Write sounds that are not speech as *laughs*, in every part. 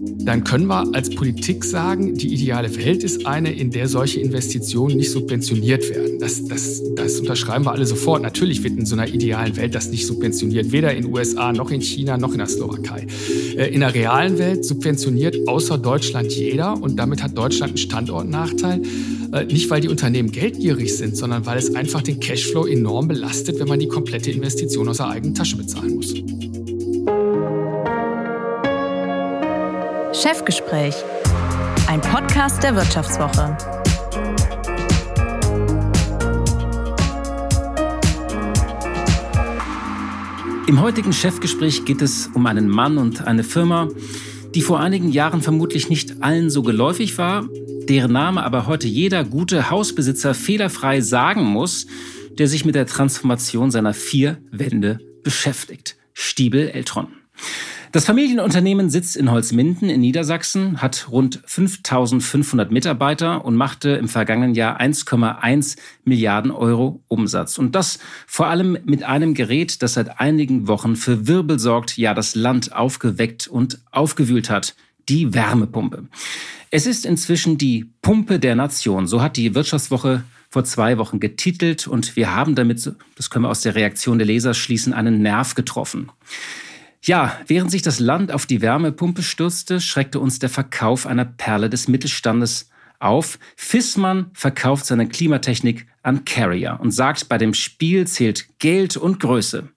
dann können wir als Politik sagen, die ideale Welt ist eine, in der solche Investitionen nicht subventioniert werden. Das, das, das unterschreiben wir alle sofort. Natürlich wird in so einer idealen Welt das nicht subventioniert, weder in den USA noch in China noch in der Slowakei. Äh, in der realen Welt subventioniert außer Deutschland jeder und damit hat Deutschland einen Standortnachteil. Äh, nicht, weil die Unternehmen geldgierig sind, sondern weil es einfach den Cashflow enorm belastet, wenn man die komplette Investition aus der eigenen Tasche bezahlen muss. Chefgespräch, ein Podcast der Wirtschaftswoche. Im heutigen Chefgespräch geht es um einen Mann und eine Firma, die vor einigen Jahren vermutlich nicht allen so geläufig war, deren Name aber heute jeder gute Hausbesitzer fehlerfrei sagen muss, der sich mit der Transformation seiner vier Wände beschäftigt. Stiebel Eltron. Das Familienunternehmen sitzt in Holzminden in Niedersachsen, hat rund 5500 Mitarbeiter und machte im vergangenen Jahr 1,1 Milliarden Euro Umsatz. Und das vor allem mit einem Gerät, das seit einigen Wochen für Wirbel sorgt, ja das Land aufgeweckt und aufgewühlt hat. Die Wärmepumpe. Es ist inzwischen die Pumpe der Nation. So hat die Wirtschaftswoche vor zwei Wochen getitelt und wir haben damit, das können wir aus der Reaktion der Leser schließen, einen Nerv getroffen. Ja, während sich das Land auf die Wärmepumpe stürzte, schreckte uns der Verkauf einer Perle des Mittelstandes auf. Fissmann verkauft seine Klimatechnik an Carrier und sagt, bei dem Spiel zählt Geld und Größe.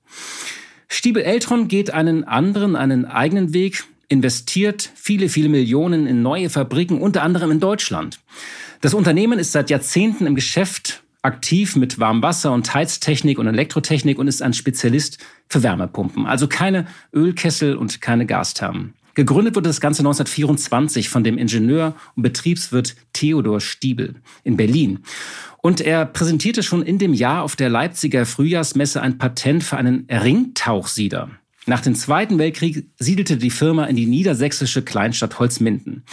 Stiebel Eltron geht einen anderen, einen eigenen Weg, investiert viele, viele Millionen in neue Fabriken, unter anderem in Deutschland. Das Unternehmen ist seit Jahrzehnten im Geschäft aktiv mit Warmwasser und Heiztechnik und Elektrotechnik und ist ein Spezialist für Wärmepumpen. Also keine Ölkessel und keine Gasthermen. Gegründet wurde das Ganze 1924 von dem Ingenieur und Betriebswirt Theodor Stiebel in Berlin. Und er präsentierte schon in dem Jahr auf der Leipziger Frühjahrsmesse ein Patent für einen Ringtauchsieder. Nach dem Zweiten Weltkrieg siedelte die Firma in die niedersächsische Kleinstadt Holzminden.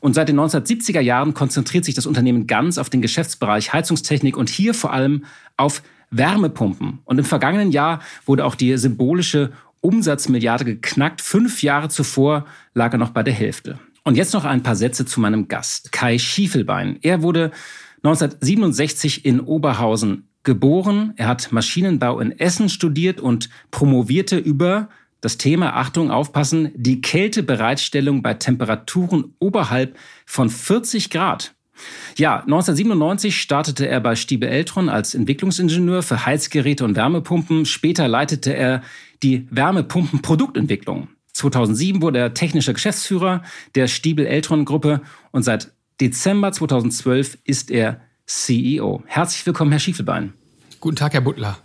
Und seit den 1970er Jahren konzentriert sich das Unternehmen ganz auf den Geschäftsbereich Heizungstechnik und hier vor allem auf Wärmepumpen. Und im vergangenen Jahr wurde auch die symbolische Umsatzmilliarde geknackt. Fünf Jahre zuvor lag er noch bei der Hälfte. Und jetzt noch ein paar Sätze zu meinem Gast, Kai Schiefelbein. Er wurde 1967 in Oberhausen geboren. Er hat Maschinenbau in Essen studiert und promovierte über das Thema, Achtung, aufpassen, die Kältebereitstellung bei Temperaturen oberhalb von 40 Grad. Ja, 1997 startete er bei Stiebe Eltron als Entwicklungsingenieur für Heizgeräte und Wärmepumpen. Später leitete er die Wärmepumpenproduktentwicklung. 2007 wurde er technischer Geschäftsführer der Stiebel Eltron Gruppe und seit Dezember 2012 ist er CEO. Herzlich willkommen, Herr Schiefelbein. Guten Tag, Herr Butler.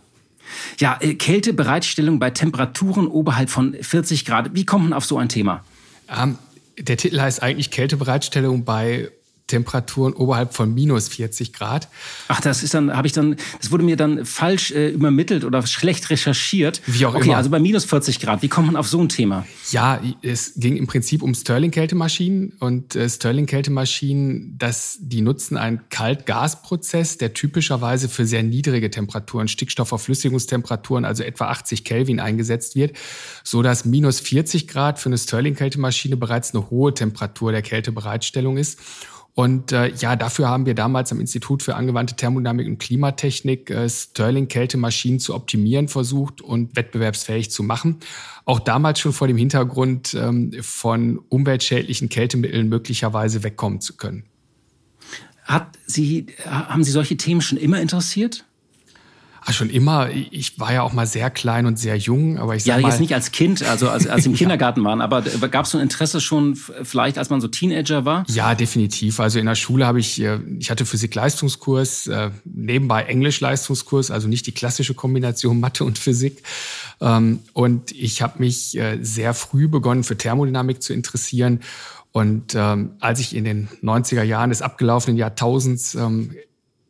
Ja, äh, Kältebereitstellung bei Temperaturen oberhalb von 40 Grad. Wie kommt man auf so ein Thema? Ähm, der Titel heißt eigentlich Kältebereitstellung bei Temperaturen oberhalb von minus 40 Grad. Ach, das ist dann, habe ich dann, das wurde mir dann falsch äh, übermittelt oder schlecht recherchiert. Wie auch okay, immer. also bei minus 40 Grad, wie kommt man auf so ein Thema? Ja, es ging im Prinzip um Stirling-Kältemaschinen und äh, Stirling-Kältemaschinen, das, die nutzen einen Kalt-Gas-Prozess, der typischerweise für sehr niedrige Temperaturen, Stickstoffverflüssigungstemperaturen, also etwa 80 Kelvin eingesetzt wird, so dass minus 40 Grad für eine Stirling-Kältemaschine bereits eine hohe Temperatur der Kältebereitstellung ist. Und äh, ja, dafür haben wir damals am Institut für angewandte Thermodynamik und Klimatechnik äh, Stirling-Kältemaschinen zu optimieren versucht und wettbewerbsfähig zu machen. Auch damals schon vor dem Hintergrund ähm, von umweltschädlichen Kältemitteln möglicherweise wegkommen zu können. Hat Sie, haben Sie solche Themen schon immer interessiert? Ah, schon immer. Ich war ja auch mal sehr klein und sehr jung, aber ich sag Ja, jetzt mal, nicht als Kind, also als, als Sie im *laughs* Kindergarten waren, aber gab es so ein Interesse schon vielleicht, als man so Teenager war? Ja, definitiv. Also in der Schule habe ich, äh, ich hatte Physik-Leistungskurs, äh, nebenbei Englisch-Leistungskurs, also nicht die klassische Kombination *laughs* Mathe und Physik. Ähm, und ich habe mich äh, sehr früh begonnen, für Thermodynamik zu interessieren. Und ähm, als ich in den 90er Jahren des abgelaufenen Jahrtausends ähm,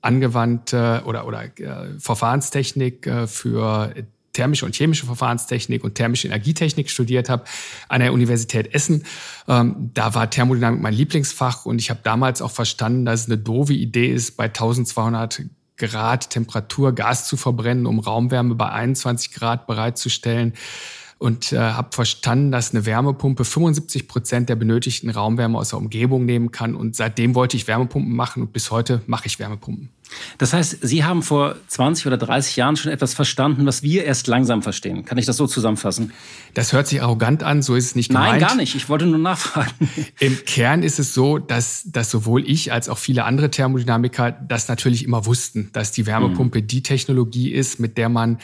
angewandte oder, oder äh, Verfahrenstechnik äh, für thermische und chemische Verfahrenstechnik und thermische Energietechnik studiert habe an der Universität Essen. Ähm, da war Thermodynamik mein Lieblingsfach und ich habe damals auch verstanden, dass es eine doofe Idee ist, bei 1200 Grad Temperatur Gas zu verbrennen, um Raumwärme bei 21 Grad bereitzustellen. Und äh, habe verstanden, dass eine Wärmepumpe 75 Prozent der benötigten Raumwärme aus der Umgebung nehmen kann. Und seitdem wollte ich Wärmepumpen machen und bis heute mache ich Wärmepumpen. Das heißt, Sie haben vor 20 oder 30 Jahren schon etwas verstanden, was wir erst langsam verstehen. Kann ich das so zusammenfassen? Das hört sich arrogant an, so ist es nicht gemeint. Nein, gar nicht. Ich wollte nur nachfragen. *laughs* Im Kern ist es so, dass, dass sowohl ich als auch viele andere Thermodynamiker das natürlich immer wussten, dass die Wärmepumpe mhm. die Technologie ist, mit der man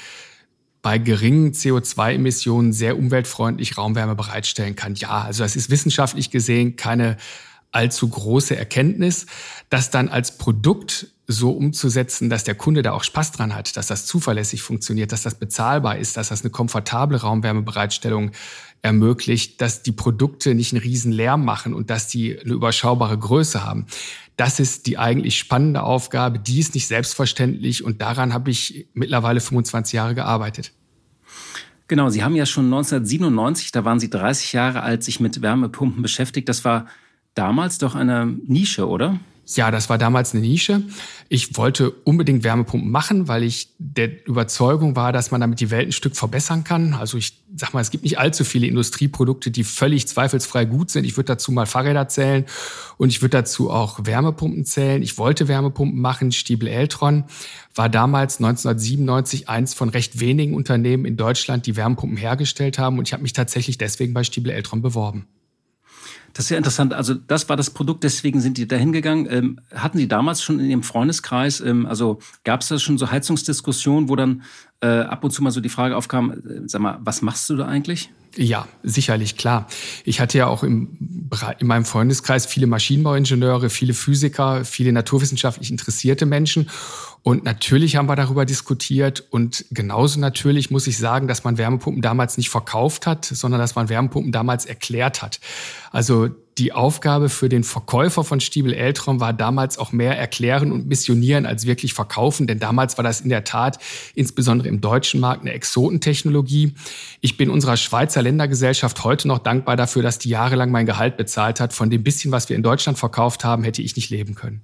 bei geringen CO2-Emissionen sehr umweltfreundlich Raumwärme bereitstellen kann. Ja, also das ist wissenschaftlich gesehen keine allzu große Erkenntnis, das dann als Produkt so umzusetzen, dass der Kunde da auch Spaß dran hat, dass das zuverlässig funktioniert, dass das bezahlbar ist, dass das eine komfortable Raumwärmebereitstellung ermöglicht, dass die Produkte nicht einen riesen Lärm machen und dass die eine überschaubare Größe haben. Das ist die eigentlich spannende Aufgabe, die ist nicht selbstverständlich und daran habe ich mittlerweile 25 Jahre gearbeitet. Genau, Sie haben ja schon 1997, da waren Sie 30 Jahre alt, sich mit Wärmepumpen beschäftigt. Das war damals doch eine Nische, oder? Ja, das war damals eine Nische. Ich wollte unbedingt Wärmepumpen machen, weil ich der Überzeugung war, dass man damit die Welt ein Stück verbessern kann. Also ich sag mal, es gibt nicht allzu viele Industrieprodukte, die völlig zweifelsfrei gut sind. Ich würde dazu mal Fahrräder zählen und ich würde dazu auch Wärmepumpen zählen. Ich wollte Wärmepumpen machen. Stiebel Eltron war damals 1997 eins von recht wenigen Unternehmen in Deutschland, die Wärmepumpen hergestellt haben und ich habe mich tatsächlich deswegen bei Stiebel Eltron beworben. Das ist ja interessant. Also das war das Produkt, deswegen sind die da hingegangen. Ähm, hatten Sie damals schon in Ihrem Freundeskreis, ähm, also gab es da schon so Heizungsdiskussionen, wo dann äh, ab und zu mal so die Frage aufkam, äh, sag mal, was machst du da eigentlich? Ja, sicherlich, klar. Ich hatte ja auch im, in meinem Freundeskreis viele Maschinenbauingenieure, viele Physiker, viele naturwissenschaftlich interessierte Menschen. Und natürlich haben wir darüber diskutiert. Und genauso natürlich muss ich sagen, dass man Wärmepumpen damals nicht verkauft hat, sondern dass man Wärmepumpen damals erklärt hat. Also die Aufgabe für den Verkäufer von Stiebel Eltron war damals auch mehr erklären und missionieren als wirklich verkaufen, denn damals war das in der Tat insbesondere im deutschen Markt eine Exotentechnologie. Ich bin unserer Schweizer Ländergesellschaft heute noch dankbar dafür, dass die jahrelang mein Gehalt bezahlt hat. Von dem bisschen, was wir in Deutschland verkauft haben, hätte ich nicht leben können.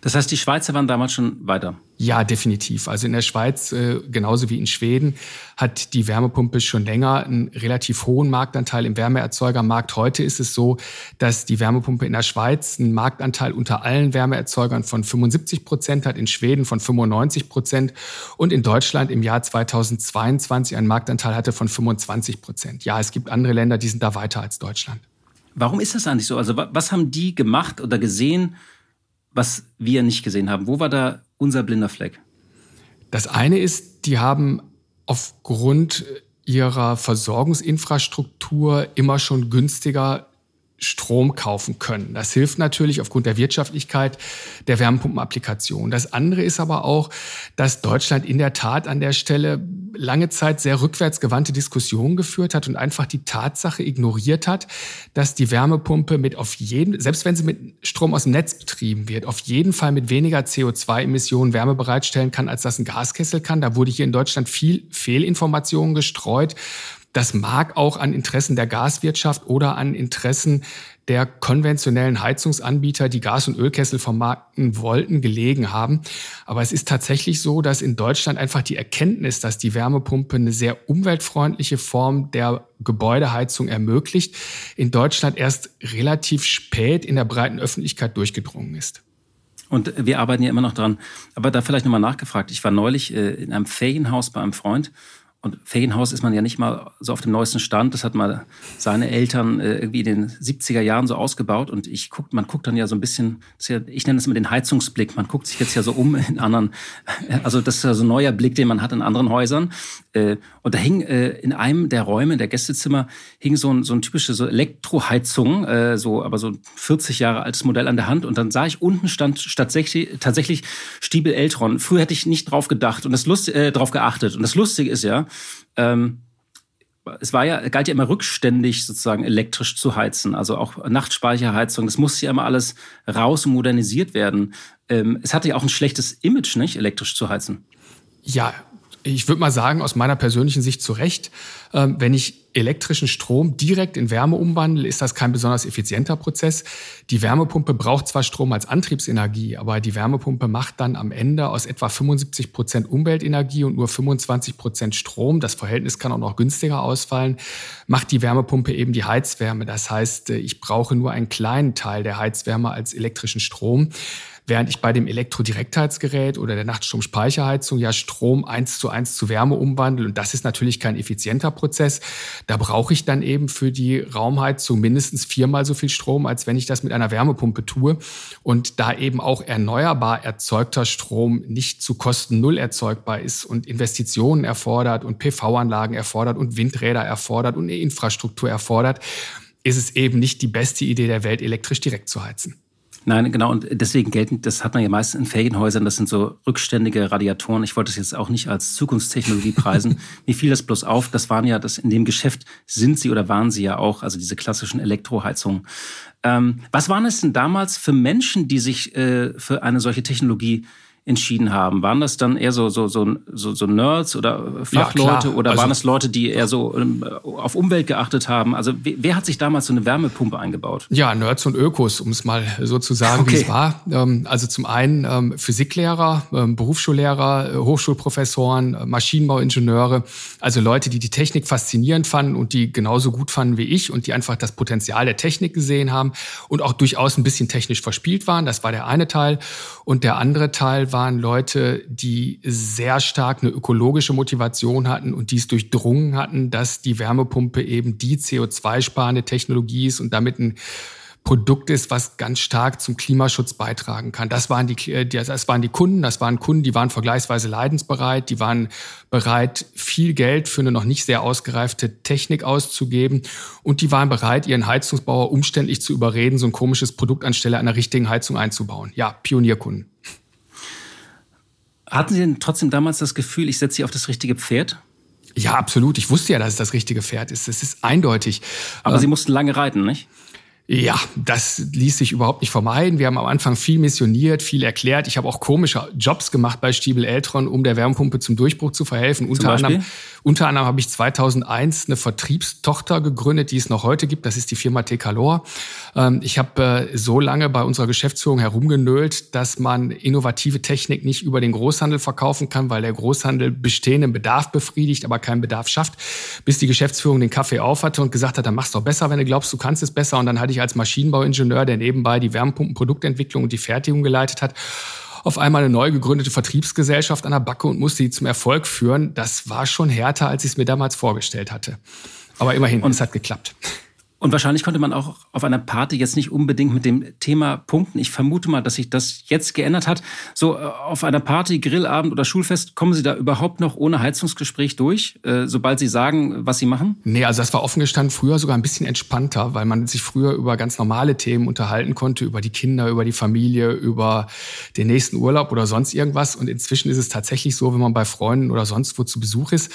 Das heißt, die Schweizer waren damals schon weiter? Ja, definitiv. Also in der Schweiz, äh, genauso wie in Schweden, hat die Wärmepumpe schon länger einen relativ hohen Marktanteil im Wärmeerzeugermarkt. Heute ist es so, dass die Wärmepumpe in der Schweiz einen Marktanteil unter allen Wärmeerzeugern von 75 Prozent hat, in Schweden von 95 Prozent und in Deutschland im Jahr 2022 einen Marktanteil hatte von 25 Prozent. Ja, es gibt andere Länder, die sind da weiter als Deutschland. Warum ist das eigentlich so? Also was haben die gemacht oder gesehen, was wir nicht gesehen haben? Wo war da unser blinder Fleck? Das eine ist, die haben aufgrund ihrer Versorgungsinfrastruktur immer schon günstiger Strom kaufen können. Das hilft natürlich aufgrund der Wirtschaftlichkeit der Wärmepumpenapplikation. Das andere ist aber auch, dass Deutschland in der Tat an der Stelle lange Zeit sehr rückwärtsgewandte Diskussionen geführt hat und einfach die Tatsache ignoriert hat, dass die Wärmepumpe mit auf jeden, selbst wenn sie mit Strom aus dem Netz betrieben wird, auf jeden Fall mit weniger CO2-Emissionen Wärme bereitstellen kann, als das ein Gaskessel kann. Da wurde hier in Deutschland viel Fehlinformationen gestreut. Das mag auch an Interessen der Gaswirtschaft oder an Interessen der konventionellen Heizungsanbieter, die Gas- und Ölkessel vermarkten wollten, gelegen haben. Aber es ist tatsächlich so, dass in Deutschland einfach die Erkenntnis, dass die Wärmepumpe eine sehr umweltfreundliche Form der Gebäudeheizung ermöglicht, in Deutschland erst relativ spät in der breiten Öffentlichkeit durchgedrungen ist. Und wir arbeiten ja immer noch dran. Aber da vielleicht nochmal nachgefragt. Ich war neulich äh, in einem Ferienhaus bei einem Freund und Ferienhaus ist man ja nicht mal so auf dem neuesten Stand. Das hat mal seine Eltern äh, irgendwie in den 70er Jahren so ausgebaut. Und ich guck, man guckt dann ja so ein bisschen, ich nenne es immer den Heizungsblick. Man guckt sich jetzt ja so um in anderen, *laughs* also das ist ja so ein neuer Blick, den man hat in anderen Häusern. Äh, und da hing äh, in einem der Räume, der Gästezimmer, hing so ein, so ein typische so Elektroheizung, so, aber so ein 40 Jahre altes Modell an der Hand. Und dann sah ich unten stand tatsächlich, tatsächlich Stiebel Eltron. Früher hätte ich nicht drauf gedacht und das Lust, drauf geachtet. Und das Lustige ist ja, ähm, es war ja, galt ja immer rückständig sozusagen elektrisch zu heizen, also auch Nachtspeicherheizung, das musste ja immer alles raus und modernisiert werden. Ähm, es hatte ja auch ein schlechtes Image, nicht, elektrisch zu heizen. Ja, ich würde mal sagen, aus meiner persönlichen Sicht zu Recht, ähm, wenn ich elektrischen Strom direkt in Wärme umwandle, ist das kein besonders effizienter Prozess. Die Wärmepumpe braucht zwar Strom als Antriebsenergie, aber die Wärmepumpe macht dann am Ende aus etwa 75 Prozent Umweltenergie und nur 25 Prozent Strom. Das Verhältnis kann auch noch günstiger ausfallen. Macht die Wärmepumpe eben die Heizwärme. Das heißt, ich brauche nur einen kleinen Teil der Heizwärme als elektrischen Strom während ich bei dem Elektrodirektheitsgerät oder der Nachtstromspeicherheizung ja Strom eins zu eins zu Wärme umwandle. Und das ist natürlich kein effizienter Prozess. Da brauche ich dann eben für die Raumheizung mindestens viermal so viel Strom, als wenn ich das mit einer Wärmepumpe tue. Und da eben auch erneuerbar erzeugter Strom nicht zu Kosten Null erzeugbar ist und Investitionen erfordert und PV-Anlagen erfordert und Windräder erfordert und eine Infrastruktur erfordert, ist es eben nicht die beste Idee der Welt, elektrisch direkt zu heizen. Nein, genau. Und deswegen gelten, das hat man ja meistens in Ferienhäusern, das sind so rückständige Radiatoren. Ich wollte das jetzt auch nicht als Zukunftstechnologie preisen. *laughs* Mir fiel das bloß auf. Das waren ja, das in dem Geschäft sind sie oder waren sie ja auch, also diese klassischen Elektroheizungen. Ähm, was waren es denn damals für Menschen, die sich äh, für eine solche Technologie entschieden haben? Waren das dann eher so, so, so, so, so Nerds oder Fachleute ja, oder also, waren es Leute, die eher so ähm, auf Umwelt geachtet haben? Also wer hat sich damals so eine Wärmepumpe eingebaut? Ja, Nerds und Ökos, um es mal so zu sagen, okay. wie es war. Ähm, also zum einen ähm, Physiklehrer, Berufsschullehrer, äh, Hochschulprofessoren, äh, Maschinenbauingenieure, also Leute, die die Technik faszinierend fanden und die genauso gut fanden wie ich und die einfach das Potenzial der Technik gesehen haben und auch durchaus ein bisschen technisch verspielt waren. Das war der eine Teil. Und der andere Teil waren Leute, die sehr stark eine ökologische Motivation hatten und dies durchdrungen hatten, dass die Wärmepumpe eben die CO2-sparende Technologie ist und damit ein Produkt ist, was ganz stark zum Klimaschutz beitragen kann. Das waren die, äh, das waren die Kunden, das waren Kunden, die waren vergleichsweise leidensbereit, die waren bereit, viel Geld für eine noch nicht sehr ausgereifte Technik auszugeben und die waren bereit, ihren Heizungsbauer umständlich zu überreden, so ein komisches Produkt anstelle einer richtigen Heizung einzubauen. Ja, Pionierkunden. Hatten Sie denn trotzdem damals das Gefühl, ich setze Sie auf das richtige Pferd? Ja, absolut. Ich wusste ja, dass es das richtige Pferd ist. Es ist eindeutig. Aber Sie mussten lange reiten, nicht? Ja, das ließ sich überhaupt nicht vermeiden. Wir haben am Anfang viel missioniert, viel erklärt. Ich habe auch komische Jobs gemacht bei Stiebel Eltron, um der Wärmepumpe zum Durchbruch zu verhelfen. Unter anderem, unter anderem habe ich 2001 eine Vertriebstochter gegründet, die es noch heute gibt. Das ist die Firma Tecalor. Ähm, ich habe äh, so lange bei unserer Geschäftsführung herumgenölt, dass man innovative Technik nicht über den Großhandel verkaufen kann, weil der Großhandel bestehenden Bedarf befriedigt, aber keinen Bedarf schafft, bis die Geschäftsführung den Kaffee aufhatte und gesagt hat, dann mach's doch besser, wenn du glaubst, du kannst es besser. Und dann hatte ich als Maschinenbauingenieur, der nebenbei die Wärmepumpenproduktentwicklung und die Fertigung geleitet hat, auf einmal eine neu gegründete Vertriebsgesellschaft an der Backe und musste die zum Erfolg führen. Das war schon härter, als ich es mir damals vorgestellt hatte. Aber immerhin, und es hat geklappt. Und wahrscheinlich konnte man auch auf einer Party jetzt nicht unbedingt mit dem Thema punkten. Ich vermute mal, dass sich das jetzt geändert hat. So äh, auf einer Party, Grillabend oder Schulfest, kommen Sie da überhaupt noch ohne Heizungsgespräch durch, äh, sobald Sie sagen, was Sie machen? Nee, also das war offen gestanden früher sogar ein bisschen entspannter, weil man sich früher über ganz normale Themen unterhalten konnte, über die Kinder, über die Familie, über den nächsten Urlaub oder sonst irgendwas. Und inzwischen ist es tatsächlich so, wenn man bei Freunden oder sonst wo zu Besuch ist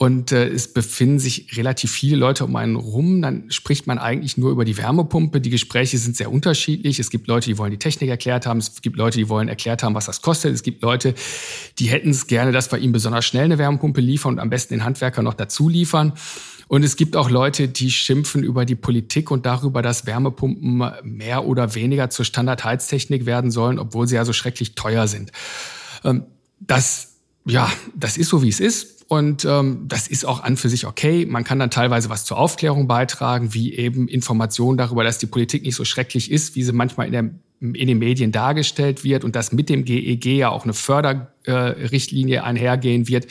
und äh, es befinden sich relativ viele Leute um einen rum, dann spricht man eigentlich nur über die Wärmepumpe. Die Gespräche sind sehr unterschiedlich. Es gibt Leute, die wollen die Technik erklärt haben. Es gibt Leute, die wollen erklärt haben, was das kostet. Es gibt Leute, die hätten es gerne, dass wir ihnen besonders schnell eine Wärmepumpe liefern und am besten den Handwerker noch dazu liefern. Und es gibt auch Leute, die schimpfen über die Politik und darüber, dass Wärmepumpen mehr oder weniger zur Standardheiztechnik werden sollen, obwohl sie ja so schrecklich teuer sind. Ähm, das, ja, das ist so, wie es ist. Und ähm, das ist auch an für sich okay. Man kann dann teilweise was zur Aufklärung beitragen, wie eben Informationen darüber, dass die Politik nicht so schrecklich ist, wie sie manchmal in der in den Medien dargestellt wird und dass mit dem GEG e ja auch eine Förderrichtlinie einhergehen wird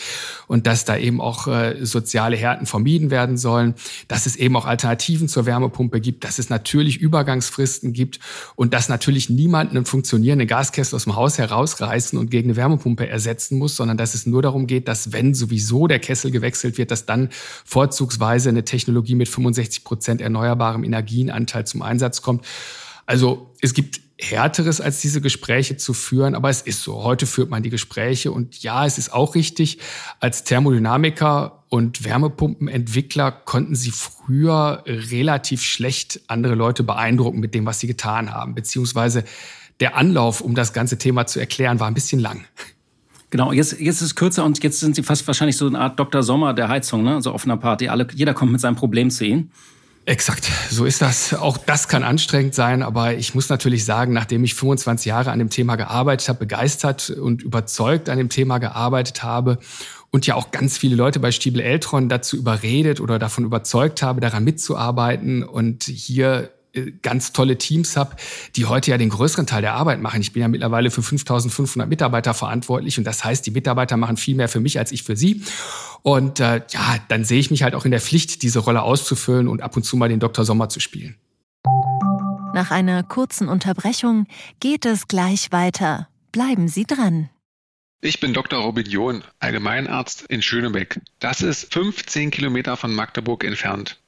und dass da eben auch äh, soziale Härten vermieden werden sollen, dass es eben auch Alternativen zur Wärmepumpe gibt, dass es natürlich Übergangsfristen gibt und dass natürlich niemand einen funktionierenden Gaskessel aus dem Haus herausreißen und gegen eine Wärmepumpe ersetzen muss, sondern dass es nur darum geht, dass wenn sowieso der Kessel gewechselt wird, dass dann vorzugsweise eine Technologie mit 65 Prozent erneuerbarem Energienanteil zum Einsatz kommt. Also es gibt härteres als diese Gespräche zu führen, aber es ist so. Heute führt man die Gespräche und ja, es ist auch richtig, als Thermodynamiker und Wärmepumpenentwickler konnten sie früher relativ schlecht andere Leute beeindrucken mit dem, was sie getan haben, beziehungsweise der Anlauf, um das ganze Thema zu erklären, war ein bisschen lang. Genau, jetzt, jetzt ist es kürzer und jetzt sind Sie fast wahrscheinlich so eine Art Dr. Sommer der Heizung, ne? so offener Party. Alle, jeder kommt mit seinem Problem zu Ihnen. Exakt, so ist das. Auch das kann anstrengend sein, aber ich muss natürlich sagen, nachdem ich 25 Jahre an dem Thema gearbeitet habe, begeistert und überzeugt an dem Thema gearbeitet habe und ja auch ganz viele Leute bei Stiebel Eltron dazu überredet oder davon überzeugt habe, daran mitzuarbeiten und hier ganz tolle Teams habe, die heute ja den größeren Teil der Arbeit machen. Ich bin ja mittlerweile für 5500 Mitarbeiter verantwortlich und das heißt, die Mitarbeiter machen viel mehr für mich als ich für sie. Und äh, ja, dann sehe ich mich halt auch in der Pflicht, diese Rolle auszufüllen und ab und zu mal den Dr. Sommer zu spielen. Nach einer kurzen Unterbrechung geht es gleich weiter. Bleiben Sie dran. Ich bin Dr. Robin John, Allgemeinarzt in Schönebeck. Das ist 15 Kilometer von Magdeburg entfernt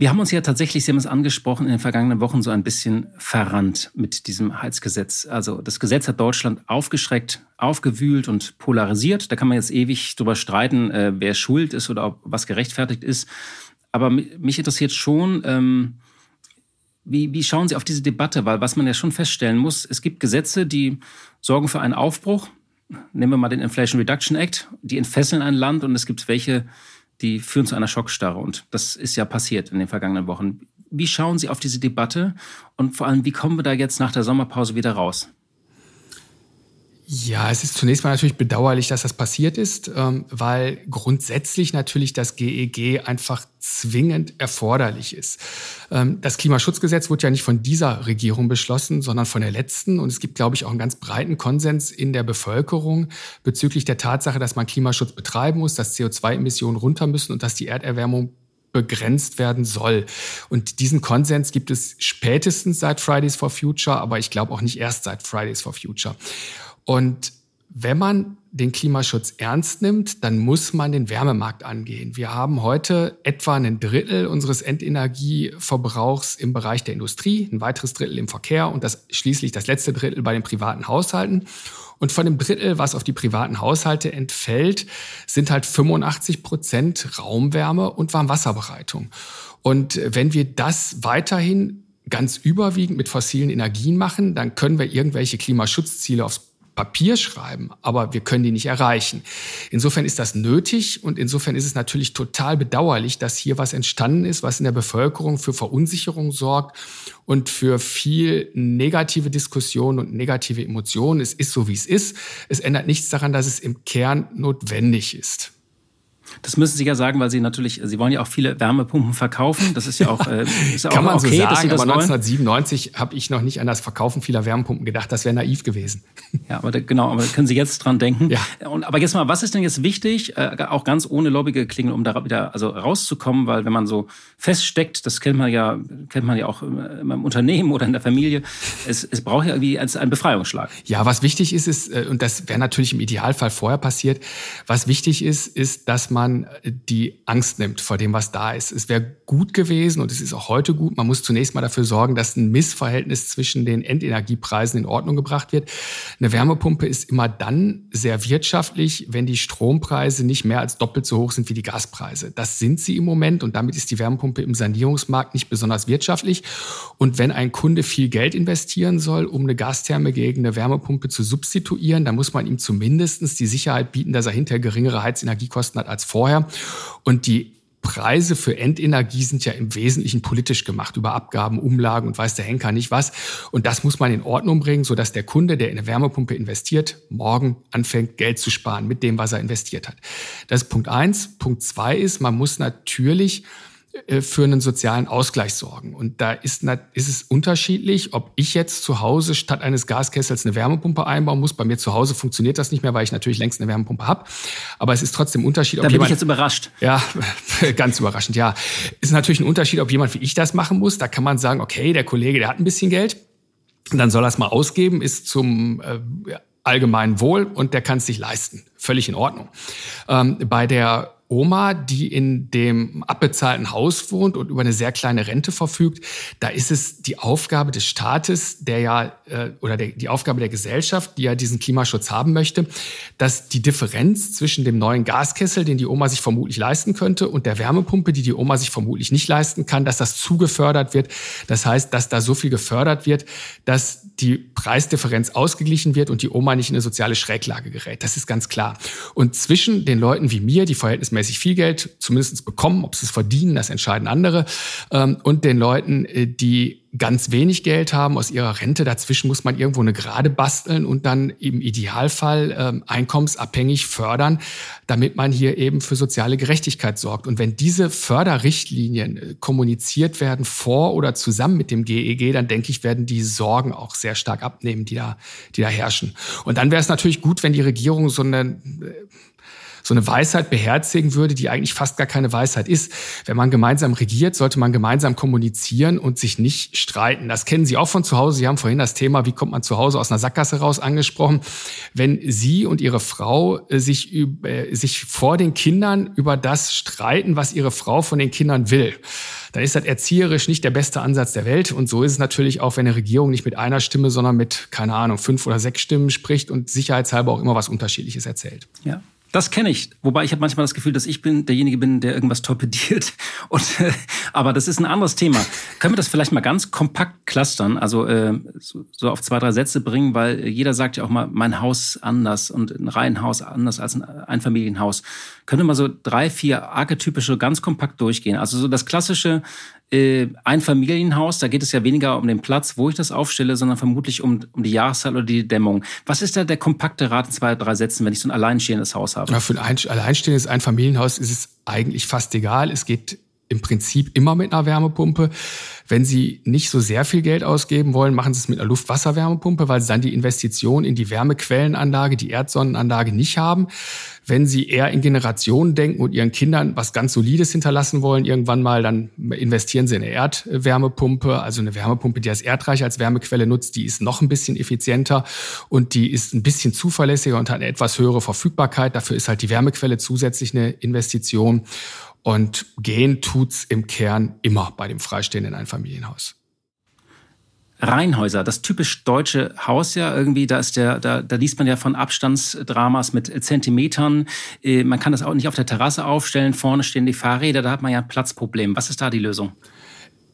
Wir haben uns ja tatsächlich, Sie haben es angesprochen, in den vergangenen Wochen so ein bisschen verrannt mit diesem Heizgesetz. Also das Gesetz hat Deutschland aufgeschreckt, aufgewühlt und polarisiert. Da kann man jetzt ewig drüber streiten, äh, wer schuld ist oder ob was gerechtfertigt ist. Aber mich interessiert schon, ähm, wie, wie schauen Sie auf diese Debatte? Weil was man ja schon feststellen muss, es gibt Gesetze, die sorgen für einen Aufbruch. Nehmen wir mal den Inflation Reduction Act. Die entfesseln ein Land und es gibt welche, die führen zu einer Schockstarre. Und das ist ja passiert in den vergangenen Wochen. Wie schauen Sie auf diese Debatte und vor allem, wie kommen wir da jetzt nach der Sommerpause wieder raus? Ja, es ist zunächst mal natürlich bedauerlich, dass das passiert ist, ähm, weil grundsätzlich natürlich das GEG e einfach zwingend erforderlich ist. Ähm, das Klimaschutzgesetz wurde ja nicht von dieser Regierung beschlossen, sondern von der letzten. Und es gibt, glaube ich, auch einen ganz breiten Konsens in der Bevölkerung bezüglich der Tatsache, dass man Klimaschutz betreiben muss, dass CO2-Emissionen runter müssen und dass die Erderwärmung begrenzt werden soll. Und diesen Konsens gibt es spätestens seit Fridays for Future, aber ich glaube auch nicht erst seit Fridays for Future. Und wenn man den Klimaschutz ernst nimmt, dann muss man den Wärmemarkt angehen. Wir haben heute etwa ein Drittel unseres Endenergieverbrauchs im Bereich der Industrie, ein weiteres Drittel im Verkehr und das schließlich das letzte Drittel bei den privaten Haushalten. Und von dem Drittel, was auf die privaten Haushalte entfällt, sind halt 85 Prozent Raumwärme und Warmwasserbereitung. Und wenn wir das weiterhin ganz überwiegend mit fossilen Energien machen, dann können wir irgendwelche Klimaschutzziele aufs Papier schreiben, aber wir können die nicht erreichen. Insofern ist das nötig und insofern ist es natürlich total bedauerlich, dass hier was entstanden ist, was in der Bevölkerung für Verunsicherung sorgt und für viel negative Diskussion und negative Emotionen. Es ist so, wie es ist. Es ändert nichts daran, dass es im Kern notwendig ist. Das müssen Sie ja sagen, weil Sie natürlich, Sie wollen ja auch viele Wärmepumpen verkaufen. Das ist ja auch, äh, ist ja Kann auch man okay, so sagen, dass Sie das aber wollen. 1997 habe ich noch nicht an das Verkaufen vieler Wärmepumpen gedacht. Das wäre naiv gewesen. Ja, aber da, genau, aber da können Sie jetzt dran denken. Ja. Und, aber jetzt mal, was ist denn jetzt wichtig, äh, auch ganz ohne lobbige Klingel, um da wieder also rauszukommen, weil wenn man so feststeckt, das kennt man ja, kennt man ja auch im, im Unternehmen oder in der Familie, es, es braucht ja irgendwie einen Befreiungsschlag. Ja, was wichtig ist, ist, äh, und das wäre natürlich im Idealfall vorher passiert, was wichtig ist, ist, dass man die Angst nimmt vor dem, was da ist. Es wäre gut gewesen und es ist auch heute gut. Man muss zunächst mal dafür sorgen, dass ein Missverhältnis zwischen den Endenergiepreisen in Ordnung gebracht wird. Eine Wärmepumpe ist immer dann sehr wirtschaftlich, wenn die Strompreise nicht mehr als doppelt so hoch sind wie die Gaspreise. Das sind sie im Moment und damit ist die Wärmepumpe im Sanierungsmarkt nicht besonders wirtschaftlich. Und wenn ein Kunde viel Geld investieren soll, um eine Gastherme gegen eine Wärmepumpe zu substituieren, dann muss man ihm zumindest die Sicherheit bieten, dass er hinterher geringere Heizenergiekosten hat als vorher. Und die Preise für Endenergie sind ja im Wesentlichen politisch gemacht, über Abgaben, Umlagen und weiß der Henker nicht was. Und das muss man in Ordnung bringen, sodass der Kunde, der in eine Wärmepumpe investiert, morgen anfängt, Geld zu sparen mit dem, was er investiert hat. Das ist Punkt eins. Punkt zwei ist, man muss natürlich für einen sozialen Ausgleich sorgen. Und da ist, ist es unterschiedlich, ob ich jetzt zu Hause statt eines Gaskessels eine Wärmepumpe einbauen muss. Bei mir zu Hause funktioniert das nicht mehr, weil ich natürlich längst eine Wärmepumpe habe. Aber es ist trotzdem ein Unterschied, ob da bin jemand, ich jetzt überrascht. Ja, *laughs* ganz überraschend, ja. Ist natürlich ein Unterschied, ob jemand wie ich das machen muss. Da kann man sagen, okay, der Kollege, der hat ein bisschen Geld. Dann soll er es mal ausgeben, ist zum äh, allgemeinen Wohl und der kann es sich leisten. Völlig in Ordnung. Ähm, bei der Oma, die in dem abbezahlten Haus wohnt und über eine sehr kleine Rente verfügt, da ist es die Aufgabe des Staates, der ja äh, oder der, die Aufgabe der Gesellschaft, die ja diesen Klimaschutz haben möchte, dass die Differenz zwischen dem neuen Gaskessel, den die Oma sich vermutlich leisten könnte, und der Wärmepumpe, die die Oma sich vermutlich nicht leisten kann, dass das zugefördert wird. Das heißt, dass da so viel gefördert wird, dass die Preisdifferenz ausgeglichen wird und die Oma nicht in eine soziale Schräglage gerät. Das ist ganz klar. Und zwischen den Leuten wie mir, die verhältnismäßig viel Geld zumindest bekommen, ob sie es verdienen, das entscheiden andere, ähm, und den Leuten, äh, die ganz wenig Geld haben aus ihrer Rente. Dazwischen muss man irgendwo eine Gerade basteln und dann im Idealfall ähm, einkommensabhängig fördern, damit man hier eben für soziale Gerechtigkeit sorgt. Und wenn diese Förderrichtlinien äh, kommuniziert werden vor oder zusammen mit dem GEG, e dann denke ich, werden die Sorgen auch sehr stark abnehmen, die da, die da herrschen. Und dann wäre es natürlich gut, wenn die Regierung so eine äh, so eine Weisheit beherzigen würde, die eigentlich fast gar keine Weisheit ist. Wenn man gemeinsam regiert, sollte man gemeinsam kommunizieren und sich nicht streiten. Das kennen Sie auch von zu Hause. Sie haben vorhin das Thema, wie kommt man zu Hause aus einer Sackgasse raus, angesprochen. Wenn Sie und Ihre Frau äh, sich, äh, sich vor den Kindern über das streiten, was Ihre Frau von den Kindern will, dann ist das erzieherisch nicht der beste Ansatz der Welt. Und so ist es natürlich auch, wenn eine Regierung nicht mit einer Stimme, sondern mit, keine Ahnung, fünf oder sechs Stimmen spricht und sicherheitshalber auch immer was Unterschiedliches erzählt. Ja. Das kenne ich. Wobei ich habe manchmal das Gefühl, dass ich bin derjenige bin, der irgendwas torpediert. *laughs* Und, äh, aber das ist ein anderes Thema. Können wir das vielleicht mal ganz kompakt clustern, also äh, so, so auf zwei, drei Sätze bringen, weil jeder sagt ja auch mal, mein Haus anders und ein Reihenhaus anders als ein Einfamilienhaus. Können wir mal so drei, vier archetypische ganz kompakt durchgehen? Also so das klassische äh, Einfamilienhaus, da geht es ja weniger um den Platz, wo ich das aufstelle, sondern vermutlich um, um die Jahreszeit oder die Dämmung. Was ist da der kompakte Rat in zwei, drei Sätzen, wenn ich so ein alleinstehendes Haus habe? Ja, für ein alleinstehendes Einfamilienhaus ist es eigentlich fast egal. Es geht im Prinzip immer mit einer Wärmepumpe. Wenn Sie nicht so sehr viel Geld ausgeben wollen, machen Sie es mit einer Luftwasserwärmepumpe, weil Sie dann die Investition in die Wärmequellenanlage, die Erdsonnenanlage nicht haben. Wenn Sie eher in Generationen denken und Ihren Kindern was ganz Solides hinterlassen wollen, irgendwann mal, dann investieren Sie in eine Erdwärmepumpe, also eine Wärmepumpe, die das Erdreich als Wärmequelle nutzt. Die ist noch ein bisschen effizienter und die ist ein bisschen zuverlässiger und hat eine etwas höhere Verfügbarkeit. Dafür ist halt die Wärmequelle zusätzlich eine Investition. Und gehen tut's im Kern immer bei dem freistehenden Einfamilienhaus. Reihenhäuser, das typisch deutsche Haus ja irgendwie, da ist der, da, da liest man ja von Abstandsdramas mit Zentimetern. Äh, man kann das auch nicht auf der Terrasse aufstellen. Vorne stehen die Fahrräder, da hat man ja ein Platzproblem. Was ist da die Lösung?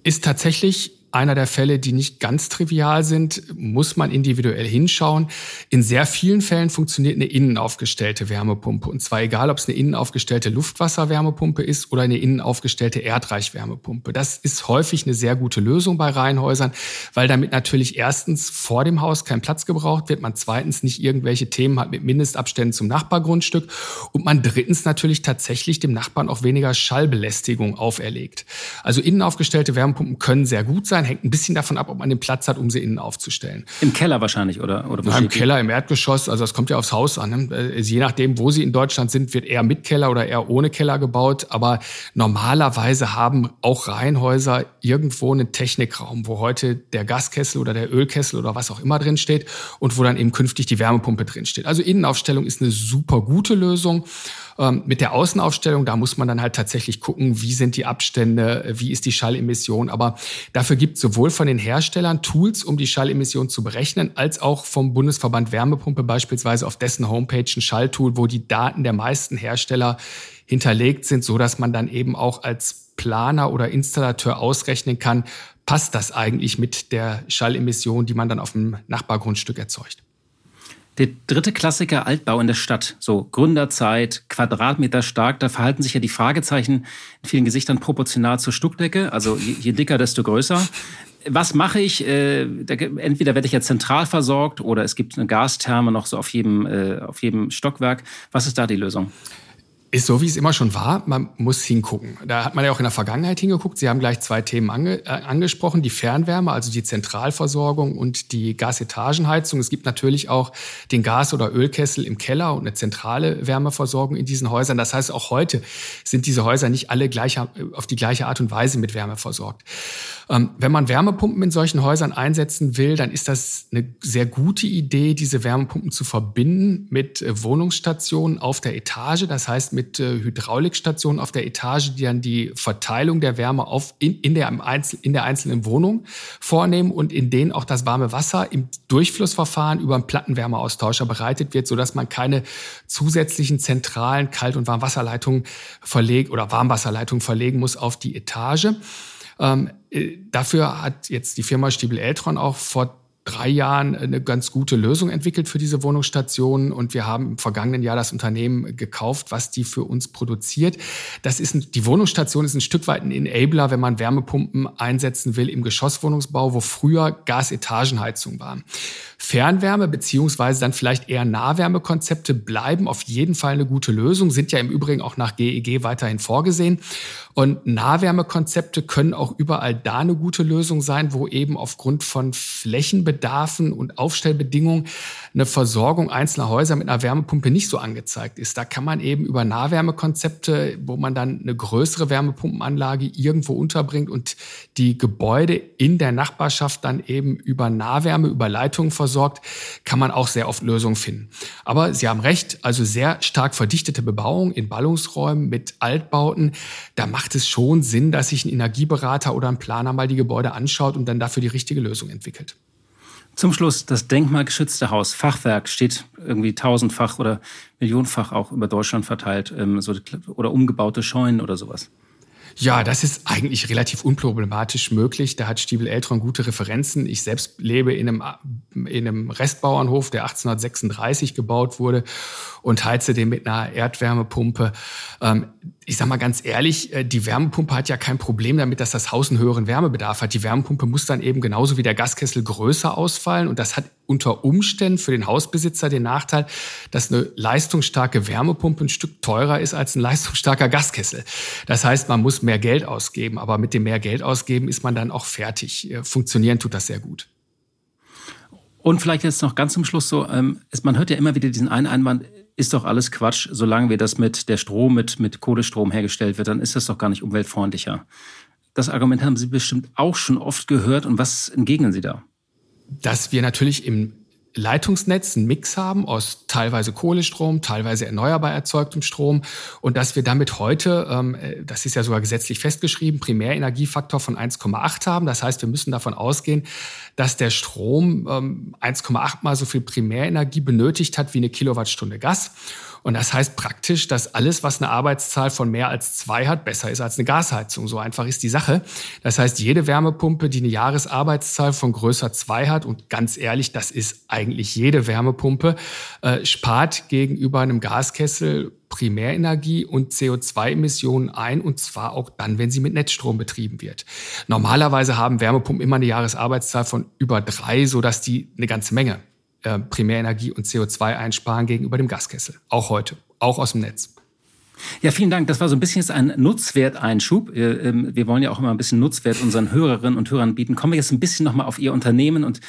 Ist tatsächlich einer der Fälle, die nicht ganz trivial sind, muss man individuell hinschauen. In sehr vielen Fällen funktioniert eine innen aufgestellte Wärmepumpe. Und zwar egal, ob es eine innen aufgestellte Luftwasserwärmepumpe ist oder eine innen aufgestellte Erdreichwärmepumpe. Das ist häufig eine sehr gute Lösung bei Reihenhäusern, weil damit natürlich erstens vor dem Haus kein Platz gebraucht wird, man zweitens nicht irgendwelche Themen hat mit Mindestabständen zum Nachbargrundstück und man drittens natürlich tatsächlich dem Nachbarn auch weniger Schallbelästigung auferlegt. Also innen aufgestellte Wärmepumpen können sehr gut sein, hängt ein bisschen davon ab, ob man den Platz hat, um sie innen aufzustellen. Im Keller wahrscheinlich, oder? oder ja, Im Keller, im Erdgeschoss, also das kommt ja aufs Haus an. Ne? Äh, je nachdem, wo sie in Deutschland sind, wird eher mit Keller oder eher ohne Keller gebaut. Aber normalerweise haben auch Reihenhäuser irgendwo einen Technikraum, wo heute der Gaskessel oder der Ölkessel oder was auch immer drin steht und wo dann eben künftig die Wärmepumpe drin steht. Also Innenaufstellung ist eine super gute Lösung. Ähm, mit der Außenaufstellung, da muss man dann halt tatsächlich gucken, wie sind die Abstände, wie ist die Schallemission. Aber dafür gibt es sowohl von den Herstellern Tools, um die Schallemission zu berechnen, als auch vom Bundesverband Wärmepumpe beispielsweise auf dessen Homepage ein Schalltool, wo die Daten der meisten Hersteller hinterlegt sind, so dass man dann eben auch als Planer oder Installateur ausrechnen kann, passt das eigentlich mit der Schallemission, die man dann auf dem Nachbargrundstück erzeugt. Der dritte Klassiker Altbau in der Stadt, so Gründerzeit, Quadratmeter stark, da verhalten sich ja die Fragezeichen in vielen Gesichtern proportional zur Stuckdecke, also je, je dicker, desto größer. Was mache ich? Äh, entweder werde ich ja zentral versorgt oder es gibt eine Gastherme noch so auf jedem, äh, auf jedem Stockwerk. Was ist da die Lösung? Ist so, wie es immer schon war. Man muss hingucken. Da hat man ja auch in der Vergangenheit hingeguckt. Sie haben gleich zwei Themen ange, äh, angesprochen. Die Fernwärme, also die Zentralversorgung und die Gasetagenheizung. Es gibt natürlich auch den Gas- oder Ölkessel im Keller und eine zentrale Wärmeversorgung in diesen Häusern. Das heißt, auch heute sind diese Häuser nicht alle gleich, auf die gleiche Art und Weise mit Wärme versorgt. Ähm, wenn man Wärmepumpen in solchen Häusern einsetzen will, dann ist das eine sehr gute Idee, diese Wärmepumpen zu verbinden mit äh, Wohnungsstationen auf der Etage. Das heißt, mit mit äh, Hydraulikstationen auf der Etage, die dann die Verteilung der Wärme auf in, in, der, in der einzelnen Wohnung vornehmen und in denen auch das warme Wasser im Durchflussverfahren über einen Plattenwärmeaustauscher bereitet wird, sodass man keine zusätzlichen zentralen Kalt- und Warmwasserleitungen verlegt oder Warmwasserleitungen verlegen muss auf die Etage. Ähm, äh, dafür hat jetzt die Firma Stiebel Eltron auch vor drei Jahren eine ganz gute Lösung entwickelt für diese Wohnungsstationen und wir haben im vergangenen Jahr das Unternehmen gekauft, was die für uns produziert. Das ist ein, die Wohnungsstation ist ein Stück weit ein Enabler, wenn man Wärmepumpen einsetzen will im Geschosswohnungsbau, wo früher Gasetagenheizung war. Fernwärme beziehungsweise dann vielleicht eher Nahwärmekonzepte bleiben auf jeden Fall eine gute Lösung, sind ja im Übrigen auch nach GEG e weiterhin vorgesehen. Und Nahwärmekonzepte können auch überall da eine gute Lösung sein, wo eben aufgrund von Flächenbedarfen und Aufstellbedingungen eine Versorgung einzelner Häuser mit einer Wärmepumpe nicht so angezeigt ist. Da kann man eben über Nahwärmekonzepte, wo man dann eine größere Wärmepumpenanlage irgendwo unterbringt und die Gebäude in der Nachbarschaft dann eben über Nahwärme, über Leitungen versorgt, kann man auch sehr oft Lösungen finden. Aber Sie haben recht, also sehr stark verdichtete Bebauung in Ballungsräumen mit Altbauten, da macht es schon Sinn, dass sich ein Energieberater oder ein Planer mal die Gebäude anschaut und dann dafür die richtige Lösung entwickelt. Zum Schluss, das denkmalgeschützte Haus Fachwerk steht irgendwie tausendfach oder millionenfach auch über Deutschland verteilt, ähm, so, oder umgebaute Scheunen oder sowas. Ja, das ist eigentlich relativ unproblematisch möglich. Da hat Stiebel Eltron gute Referenzen. Ich selbst lebe in einem, in einem Restbauernhof, der 1836 gebaut wurde und heize den mit einer Erdwärmepumpe. Ähm, ich sage mal ganz ehrlich, äh, die Wärmepumpe hat ja kein Problem damit, dass das Haus einen höheren Wärmebedarf hat. Die Wärmepumpe muss dann eben genauso wie der Gaskessel größer ausfallen. Und das hat unter Umständen für den Hausbesitzer den Nachteil, dass eine leistungsstarke Wärmepumpe ein Stück teurer ist als ein leistungsstarker Gaskessel. Das heißt, man muss mehr Geld ausgeben. Aber mit dem mehr Geld ausgeben ist man dann auch fertig. Äh, funktionieren tut das sehr gut. Und vielleicht jetzt noch ganz zum Schluss so, ähm, man hört ja immer wieder diesen einen Einwand, ist doch alles Quatsch, solange wir das mit der Strom, mit, mit Kohlestrom hergestellt wird, dann ist das doch gar nicht umweltfreundlicher. Das Argument haben Sie bestimmt auch schon oft gehört. Und was entgegnen Sie da? Dass wir natürlich im Leitungsnetz einen Mix haben aus teilweise Kohlestrom, teilweise erneuerbar erzeugtem Strom und dass wir damit heute, ähm, äh, das ist ja sogar gesetzlich festgeschrieben, Primärenergiefaktor von 1,8 haben. Das heißt, wir müssen davon ausgehen, dass der Strom ähm, 1,8 mal so viel Primärenergie benötigt hat wie eine Kilowattstunde Gas. Und das heißt praktisch, dass alles, was eine Arbeitszahl von mehr als zwei hat, besser ist als eine Gasheizung. So einfach ist die Sache. Das heißt, jede Wärmepumpe, die eine Jahresarbeitszahl von größer zwei hat, und ganz ehrlich, das ist eigentlich jede Wärmepumpe, äh, spart gegenüber einem Gaskessel Primärenergie und CO2-Emissionen ein, und zwar auch dann, wenn sie mit Netzstrom betrieben wird. Normalerweise haben Wärmepumpen immer eine Jahresarbeitszahl von über drei, sodass die eine ganze Menge äh, Primärenergie und CO2 einsparen gegenüber dem Gaskessel. Auch heute, auch aus dem Netz. Ja, vielen Dank. Das war so ein bisschen jetzt ein Nutzwerteinschub. Ähm, wir wollen ja auch immer ein bisschen Nutzwert unseren Hörerinnen und Hörern bieten. Kommen wir jetzt ein bisschen nochmal auf Ihr Unternehmen und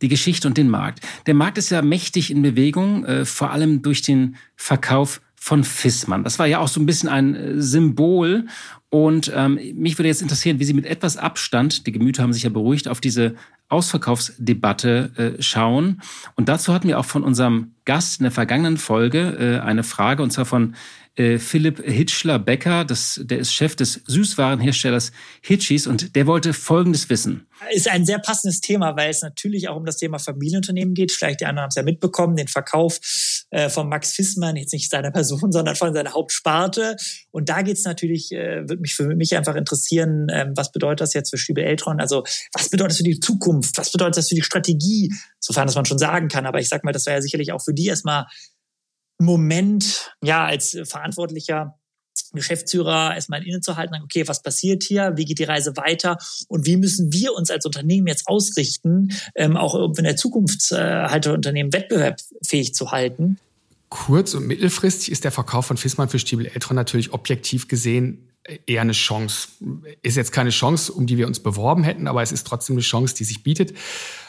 die Geschichte und den Markt. Der Markt ist ja mächtig in Bewegung, äh, vor allem durch den Verkauf von Fissmann. Das war ja auch so ein bisschen ein äh, Symbol. Und ähm, mich würde jetzt interessieren, wie Sie mit etwas Abstand, die Gemüter haben sich ja beruhigt, auf diese Ausverkaufsdebatte äh, schauen. Und dazu hatten wir auch von unserem Gast in der vergangenen Folge äh, eine Frage, und zwar von äh, Philipp Hitschler-Becker, der ist Chef des Süßwarenherstellers Hitchis und der wollte Folgendes wissen. Ist ein sehr passendes Thema, weil es natürlich auch um das Thema Familienunternehmen geht. Vielleicht die anderen haben es ja mitbekommen, den Verkauf äh, von Max Fissmann, jetzt nicht seiner Person, *laughs* sondern von seiner Hauptsparte. Und da geht es natürlich, äh, würde mich für mich einfach interessieren, äh, was bedeutet das jetzt für Stiebel Eltron? Also was bedeutet das für die Zukunft? Was bedeutet das für die Strategie? Sofern das man schon sagen kann. Aber ich sag mal, das wäre ja sicherlich auch für die erstmal Moment, ja, als verantwortlicher Geschäftsführer erstmal innezuhalten, okay, was passiert hier, wie geht die Reise weiter und wie müssen wir uns als Unternehmen jetzt ausrichten, ähm, auch in der Zukunft äh, halt Unternehmen wettbewerbsfähig zu halten. Kurz- und mittelfristig ist der Verkauf von Fissmann für Stiebel Eltron natürlich objektiv gesehen eher eine Chance. Ist jetzt keine Chance, um die wir uns beworben hätten, aber es ist trotzdem eine Chance, die sich bietet,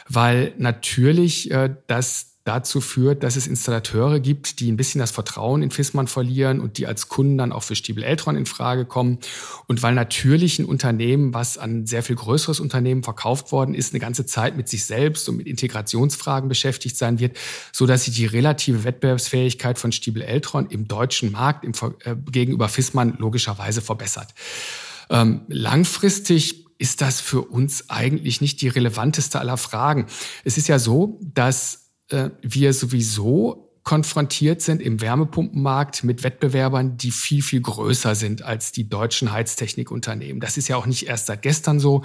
weil natürlich äh, das dazu führt, dass es Installateure gibt, die ein bisschen das Vertrauen in Fissmann verlieren und die als Kunden dann auch für Stiebel Eltron in Frage kommen. Und weil natürlich ein Unternehmen, was an sehr viel größeres Unternehmen verkauft worden ist, eine ganze Zeit mit sich selbst und mit Integrationsfragen beschäftigt sein wird, so dass sich die relative Wettbewerbsfähigkeit von Stiebel Eltron im deutschen Markt im, äh, gegenüber Fissmann logischerweise verbessert. Ähm, langfristig ist das für uns eigentlich nicht die relevanteste aller Fragen. Es ist ja so, dass äh, wir sowieso konfrontiert sind im Wärmepumpenmarkt mit Wettbewerbern, die viel, viel größer sind als die deutschen Heiztechnikunternehmen. Das ist ja auch nicht erst seit gestern so.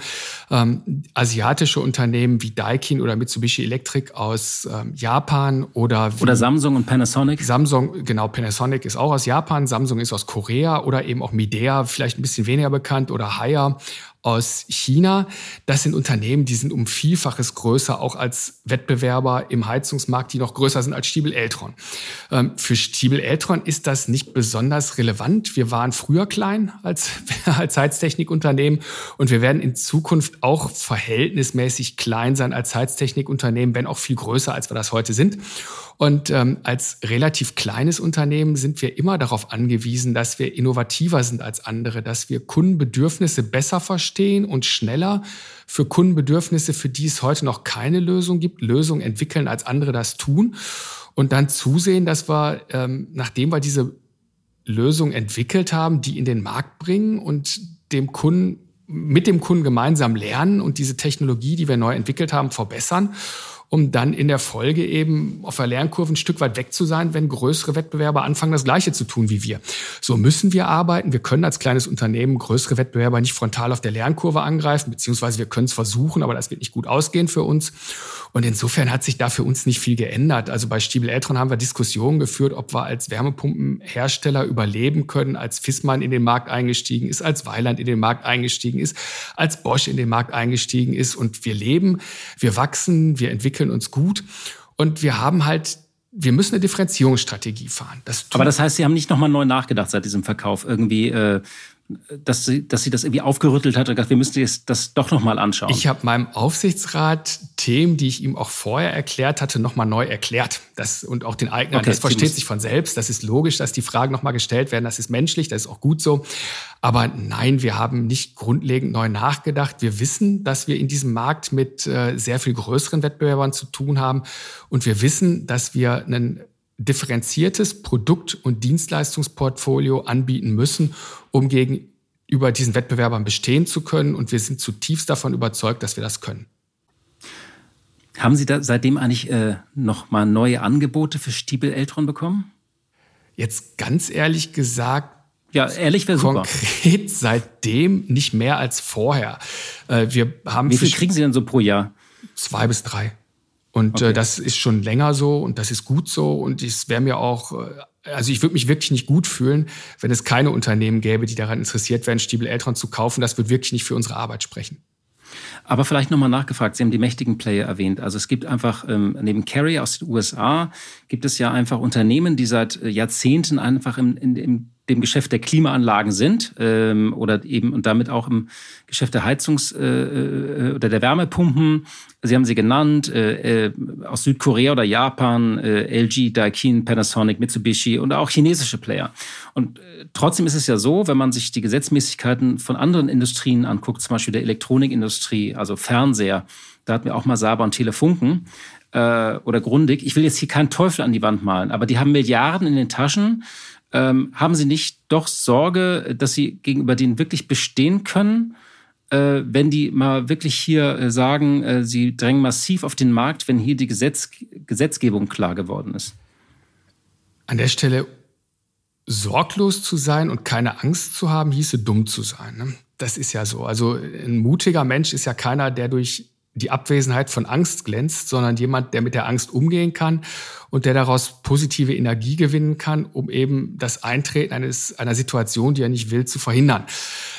Ähm, asiatische Unternehmen wie Daikin oder Mitsubishi Electric aus ähm, Japan oder oder Samsung und Panasonic. Samsung, genau, Panasonic ist auch aus Japan, Samsung ist aus Korea oder eben auch Midea, vielleicht ein bisschen weniger bekannt oder Haier aus China. Das sind Unternehmen, die sind um Vielfaches größer, auch als Wettbewerber im Heizungsmarkt, die noch größer sind als Stiebel Eltron. Ähm, für Stiebel Eltron ist das nicht besonders relevant. Wir waren früher klein als, *laughs* als Heiztechnikunternehmen und wir werden in Zukunft auch verhältnismäßig klein sein als Heiztechnikunternehmen, wenn auch viel größer, als wir das heute sind. Und ähm, als relativ kleines Unternehmen sind wir immer darauf angewiesen, dass wir innovativer sind als andere, dass wir Kundenbedürfnisse besser verstehen und schneller für Kundenbedürfnisse, für die es heute noch keine Lösung gibt, Lösungen entwickeln, als andere das tun. Und dann zusehen, dass wir, ähm, nachdem wir diese Lösung entwickelt haben, die in den Markt bringen und dem Kunden mit dem Kunden gemeinsam lernen und diese Technologie, die wir neu entwickelt haben, verbessern um dann in der Folge eben auf der Lernkurve ein Stück weit weg zu sein, wenn größere Wettbewerber anfangen, das Gleiche zu tun wie wir. So müssen wir arbeiten. Wir können als kleines Unternehmen größere Wettbewerber nicht frontal auf der Lernkurve angreifen, beziehungsweise wir können es versuchen, aber das wird nicht gut ausgehen für uns. Und insofern hat sich da für uns nicht viel geändert. Also bei Stiebel Eltron haben wir Diskussionen geführt, ob wir als Wärmepumpenhersteller überleben können, als Fissmann in den Markt eingestiegen ist, als Weiland in den Markt eingestiegen ist, als Bosch in den Markt eingestiegen ist. Und wir leben, wir wachsen, wir entwickeln entwickeln uns gut. Und wir haben halt wir müssen eine Differenzierungsstrategie fahren. Das Aber das heißt, Sie haben nicht nochmal neu nachgedacht seit diesem Verkauf. Irgendwie äh, dass sie, dass sie das irgendwie aufgerüttelt hat und gesagt, wir müssen das, das doch nochmal anschauen. Ich habe meinem Aufsichtsrat Themen, die ich ihm auch vorher erklärt hatte, nochmal neu erklärt. Das, und auch den Eignern. Okay, das versteht sich von selbst. Das ist logisch, dass die Fragen nochmal gestellt werden. Das ist menschlich, das ist auch gut so. Aber nein, wir haben nicht grundlegend neu nachgedacht. Wir wissen, dass wir in diesem Markt mit äh, sehr viel größeren Wettbewerbern zu tun haben. Und wir wissen, dass wir einen differenziertes Produkt- und Dienstleistungsportfolio anbieten müssen, um gegenüber diesen Wettbewerbern bestehen zu können. Und wir sind zutiefst davon überzeugt, dass wir das können. Haben Sie da seitdem eigentlich äh, noch mal neue Angebote für Stiebel Eltron bekommen? Jetzt ganz ehrlich gesagt, ja, ehrlich wäre super. Konkret *laughs* seitdem nicht mehr als vorher. Äh, wir haben Wie viel kriegen Sie denn so pro Jahr? Zwei bis drei. Und äh, okay. äh, das ist schon länger so und das ist gut so. Und es wäre mir auch, äh, also ich würde mich wirklich nicht gut fühlen, wenn es keine Unternehmen gäbe, die daran interessiert wären, Stiebel Eltron zu kaufen. Das würde wirklich nicht für unsere Arbeit sprechen. Aber vielleicht nochmal nachgefragt, Sie haben die mächtigen Player erwähnt. Also es gibt einfach, ähm, neben Carrier aus den USA, gibt es ja einfach Unternehmen, die seit äh, Jahrzehnten einfach im, in, im dem Geschäft der Klimaanlagen sind ähm, oder eben und damit auch im Geschäft der Heizungs- äh, äh, oder der Wärmepumpen. Sie haben sie genannt, äh, äh, aus Südkorea oder Japan, äh, LG, Daikin, Panasonic, Mitsubishi und auch chinesische Player. Und äh, trotzdem ist es ja so, wenn man sich die Gesetzmäßigkeiten von anderen Industrien anguckt, zum Beispiel der Elektronikindustrie, also Fernseher, da hatten wir auch mal Saber und Telefunken, oder Grundig. Ich will jetzt hier keinen Teufel an die Wand malen, aber die haben Milliarden in den Taschen ähm, haben Sie nicht doch Sorge, dass Sie gegenüber denen wirklich bestehen können, äh, wenn die mal wirklich hier äh, sagen, äh, sie drängen massiv auf den Markt, wenn hier die Gesetz Gesetzgebung klar geworden ist? An der Stelle sorglos zu sein und keine Angst zu haben, hieße dumm zu sein. Ne? Das ist ja so. Also ein mutiger Mensch ist ja keiner, der durch die Abwesenheit von Angst glänzt, sondern jemand, der mit der Angst umgehen kann und der daraus positive Energie gewinnen kann, um eben das Eintreten eines, einer Situation, die er nicht will, zu verhindern.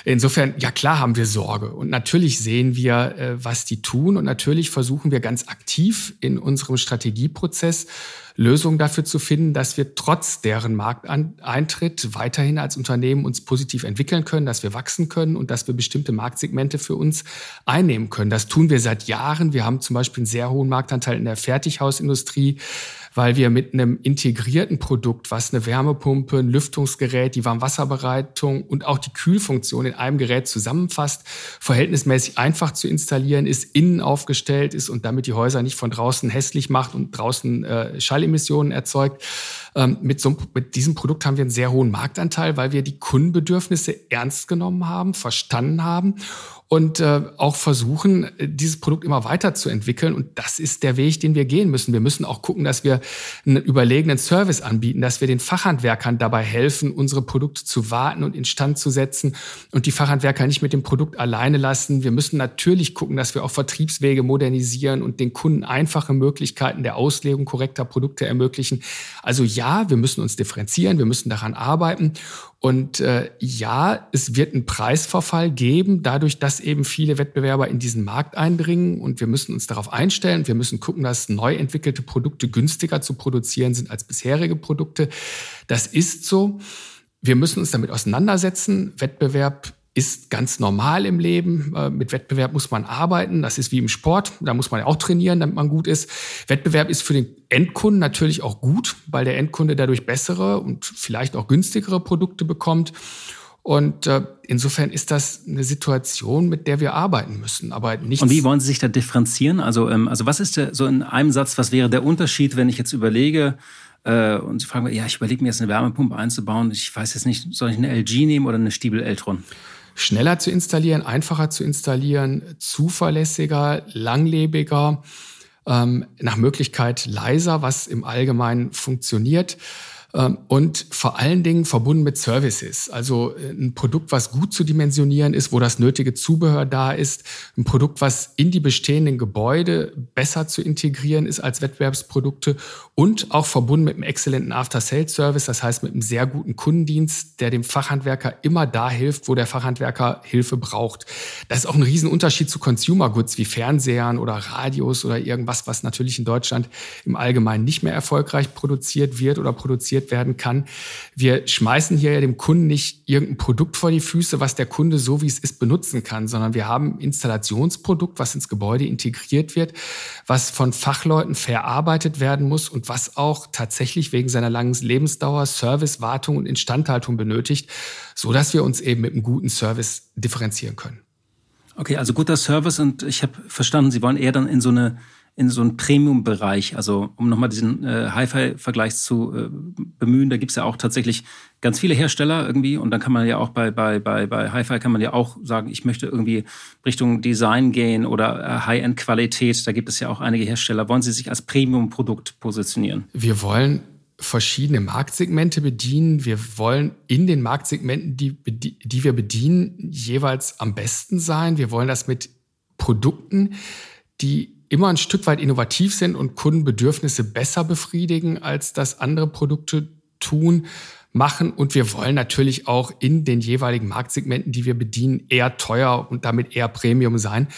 Insofern, ja klar haben wir Sorge und natürlich sehen wir, äh, was die tun und natürlich versuchen wir ganz aktiv in unserem Strategieprozess Lösungen dafür zu finden, dass wir trotz deren Markteintritt weiterhin als Unternehmen uns positiv entwickeln können, dass wir wachsen können und dass wir bestimmte Marktsegmente für uns einnehmen können. Das tun wir seit Jahren. Wir haben zum Beispiel einen sehr hohen Marktanteil in der Fertighausindustrie weil wir mit einem integrierten Produkt, was eine Wärmepumpe, ein Lüftungsgerät, die Warmwasserbereitung und auch die Kühlfunktion in einem Gerät zusammenfasst, verhältnismäßig einfach zu installieren ist, innen aufgestellt ist und damit die Häuser nicht von draußen hässlich macht und draußen äh, Schallemissionen erzeugt. Ähm, mit, so, mit diesem Produkt haben wir einen sehr hohen Marktanteil, weil wir die Kundenbedürfnisse ernst genommen haben, verstanden haben und äh, auch versuchen, dieses Produkt immer weiterzuentwickeln. Und das ist der Weg, den wir gehen müssen. Wir müssen auch gucken, dass wir einen überlegenen Service anbieten, dass wir den Fachhandwerkern dabei helfen, unsere Produkte zu warten und instand zu setzen und die Fachhandwerker nicht mit dem Produkt alleine lassen. Wir müssen natürlich gucken, dass wir auch Vertriebswege modernisieren und den Kunden einfache Möglichkeiten der Auslegung korrekter Produkte ermöglichen. Also ja, wir müssen uns differenzieren, wir müssen daran arbeiten. Und äh, ja, es wird einen Preisverfall geben, dadurch, dass eben viele Wettbewerber in diesen Markt eindringen. Und wir müssen uns darauf einstellen. Wir müssen gucken, dass neu entwickelte Produkte günstiger zu produzieren sind als bisherige Produkte. Das ist so. Wir müssen uns damit auseinandersetzen. Wettbewerb ist ganz normal im Leben. Äh, mit Wettbewerb muss man arbeiten. Das ist wie im Sport. Da muss man ja auch trainieren, damit man gut ist. Wettbewerb ist für den Endkunden natürlich auch gut, weil der Endkunde dadurch bessere und vielleicht auch günstigere Produkte bekommt. Und äh, insofern ist das eine Situation, mit der wir arbeiten müssen. Aber nichts Und wie wollen Sie sich da differenzieren? Also, ähm, also was ist so in einem Satz, was wäre der Unterschied, wenn ich jetzt überlege, äh, und Sie fragen, ja, ich überlege mir jetzt eine Wärmepumpe einzubauen. Ich weiß jetzt nicht, soll ich eine LG nehmen oder eine Stiebel Eltron? Schneller zu installieren, einfacher zu installieren, zuverlässiger, langlebiger, ähm, nach Möglichkeit leiser, was im Allgemeinen funktioniert. Ähm, und vor allen Dingen verbunden mit Services. Also äh, ein Produkt, was gut zu dimensionieren ist, wo das nötige Zubehör da ist, ein Produkt, was in die bestehenden Gebäude besser zu integrieren ist als Wettbewerbsprodukte und auch verbunden mit einem exzellenten After-Sales-Service, das heißt mit einem sehr guten Kundendienst, der dem Fachhandwerker immer da hilft, wo der Fachhandwerker Hilfe braucht. Das ist auch ein Riesenunterschied zu Consumer Goods wie Fernsehern oder Radios oder irgendwas, was natürlich in Deutschland im Allgemeinen nicht mehr erfolgreich produziert wird oder produziert realisiert werden kann. Wir schmeißen hier ja dem Kunden nicht irgendein Produkt vor die Füße, was der Kunde so wie es ist benutzen kann, sondern wir haben Installationsprodukt, was ins Gebäude integriert wird, was von Fachleuten verarbeitet werden muss und was auch tatsächlich wegen seiner langen Lebensdauer Service, Wartung und Instandhaltung benötigt, so dass wir uns eben mit einem guten Service differenzieren können. Okay, also guter Service und ich habe verstanden, Sie wollen eher dann in so eine in so einen Premium-Bereich. Also um nochmal diesen äh, Hi-Fi-Vergleich zu äh, bemühen, da gibt's ja auch tatsächlich ganz viele Hersteller irgendwie und dann kann man ja auch bei, bei, bei, bei Hi-Fi kann man ja auch sagen, ich möchte irgendwie Richtung Design gehen oder äh, High-End-Qualität. Da gibt es ja auch einige Hersteller. Wollen Sie sich als Premium-Produkt positionieren? Wir wollen verschiedene Marktsegmente bedienen. Wir wollen in den Marktsegmenten, die, die wir bedienen, jeweils am besten sein. Wir wollen das mit Produkten, die immer ein Stück weit innovativ sind und Kundenbedürfnisse besser befriedigen, als das andere Produkte tun, machen. Und wir wollen natürlich auch in den jeweiligen Marktsegmenten, die wir bedienen, eher teuer und damit eher Premium sein.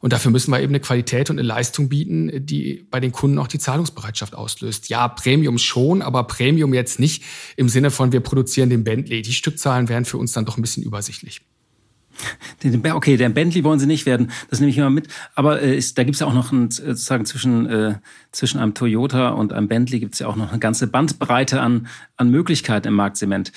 Und dafür müssen wir eben eine Qualität und eine Leistung bieten, die bei den Kunden auch die Zahlungsbereitschaft auslöst. Ja, Premium schon, aber Premium jetzt nicht im Sinne von, wir produzieren den Bentley. Die Stückzahlen wären für uns dann doch ein bisschen übersichtlich. *laughs* Okay, der Bentley wollen sie nicht werden, das nehme ich immer mit. Aber äh, ist, da gibt es ja auch noch ein, sozusagen zwischen, äh, zwischen einem Toyota und einem Bentley gibt es ja auch noch eine ganze Bandbreite an, an Möglichkeiten im Marktsegment.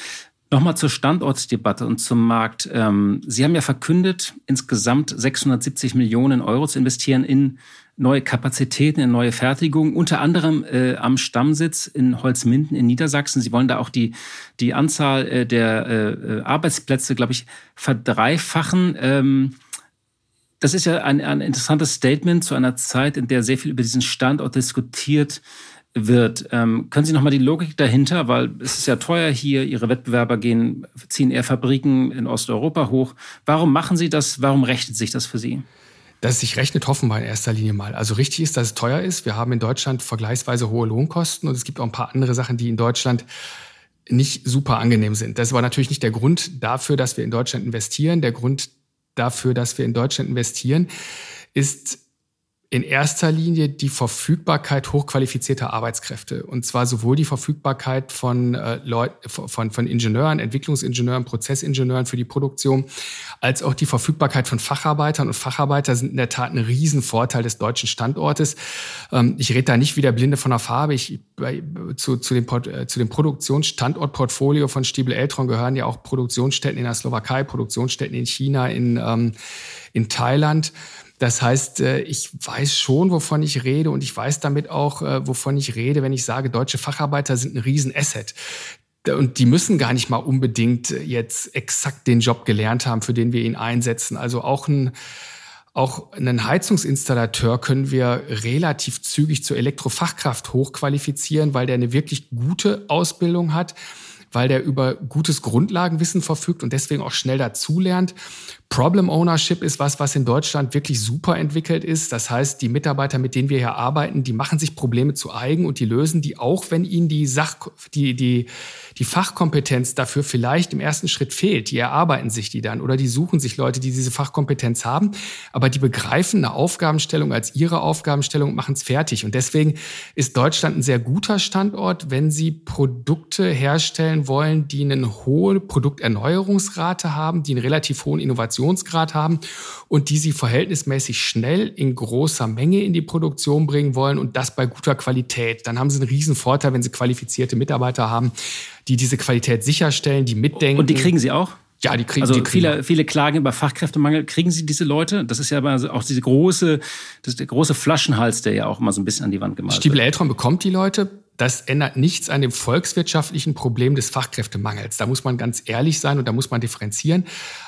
Nochmal zur Standortdebatte und zum Markt. Ähm, sie haben ja verkündet, insgesamt 670 Millionen Euro zu investieren in neue Kapazitäten, in neue Fertigung, unter anderem äh, am Stammsitz in Holzminden in Niedersachsen. Sie wollen da auch die, die Anzahl äh, der äh, Arbeitsplätze, glaube ich, verdreifachen. Ähm, das ist ja ein, ein interessantes Statement zu einer Zeit, in der sehr viel über diesen Standort diskutiert wird. Ähm, können Sie noch mal die Logik dahinter, weil es ist ja teuer hier, Ihre Wettbewerber gehen, ziehen eher Fabriken in Osteuropa hoch. Warum machen Sie das? Warum rechnet sich das für Sie? Dass es sich rechnet, hoffen wir in erster Linie mal. Also richtig ist, dass es teuer ist. Wir haben in Deutschland vergleichsweise hohe Lohnkosten und es gibt auch ein paar andere Sachen, die in Deutschland nicht super angenehm sind. Das war natürlich nicht der Grund dafür, dass wir in Deutschland investieren. Der Grund dafür, dass wir in Deutschland investieren, ist in erster Linie die Verfügbarkeit hochqualifizierter Arbeitskräfte. Und zwar sowohl die Verfügbarkeit von äh, Leuten, von, von Ingenieuren, Entwicklungsingenieuren, Prozessingenieuren für die Produktion, als auch die Verfügbarkeit von Facharbeitern. Und Facharbeiter sind in der Tat ein Riesenvorteil des deutschen Standortes. Ähm, ich rede da nicht wie der Blinde von der Farbe. Ich, bei, zu, zu, dem, äh, dem Produktionsstandortportfolio von Stiebel Eltron gehören ja auch Produktionsstätten in der Slowakei, Produktionsstätten in China, in, ähm, in Thailand. Das heißt, äh, ich weiß schon, wovon ich rede und ich weiß damit auch, äh, wovon ich rede, wenn ich sage, deutsche Facharbeiter sind ein Riesenasset. Und die müssen gar nicht mal unbedingt jetzt exakt den Job gelernt haben, für den wir ihn einsetzen. Also auch ein, auch einen Heizungsinstallateur können wir relativ zügig zur Elektrofachkraft hochqualifizieren, weil der eine wirklich gute Ausbildung hat, weil der über gutes Grundlagenwissen verfügt und deswegen auch schnell dazulernt. Problem Ownership ist was, was in Deutschland wirklich super entwickelt ist. Das heißt, die Mitarbeiter, mit denen wir hier arbeiten, die machen sich Probleme zu eigen und die lösen die auch, wenn ihnen die Sach, die, die, die Fachkompetenz dafür vielleicht im ersten Schritt fehlt. Die erarbeiten sich die dann oder die suchen sich Leute, die diese Fachkompetenz haben, aber die begreifen eine Aufgabenstellung als ihre Aufgabenstellung und machen es fertig. Und deswegen ist Deutschland ein sehr guter Standort, wenn Sie Produkte herstellen wollen, die eine hohe Produkterneuerungsrate haben, die einen relativ hohen Innovations Innovationsgrad haben und die sie verhältnismäßig schnell in großer Menge in die Produktion bringen wollen und das bei guter Qualität. Dann haben sie einen riesen Vorteil, wenn sie qualifizierte Mitarbeiter haben, die diese Qualität sicherstellen, die mitdenken. Und die kriegen sie auch? Ja, die kriegen, also die kriegen viele, viele Klagen über Fachkräftemangel. Kriegen Sie diese Leute? Das ist ja aber auch diese große, das der große Flaschenhals, der ja auch immer so ein bisschen an die Wand gemalt Stiebel wird. Stiebel Eltron bekommt die Leute das ändert nichts an dem volkswirtschaftlichen Problem des Fachkräftemangels. Da muss man ganz ehrlich sein und da muss man differenzieren.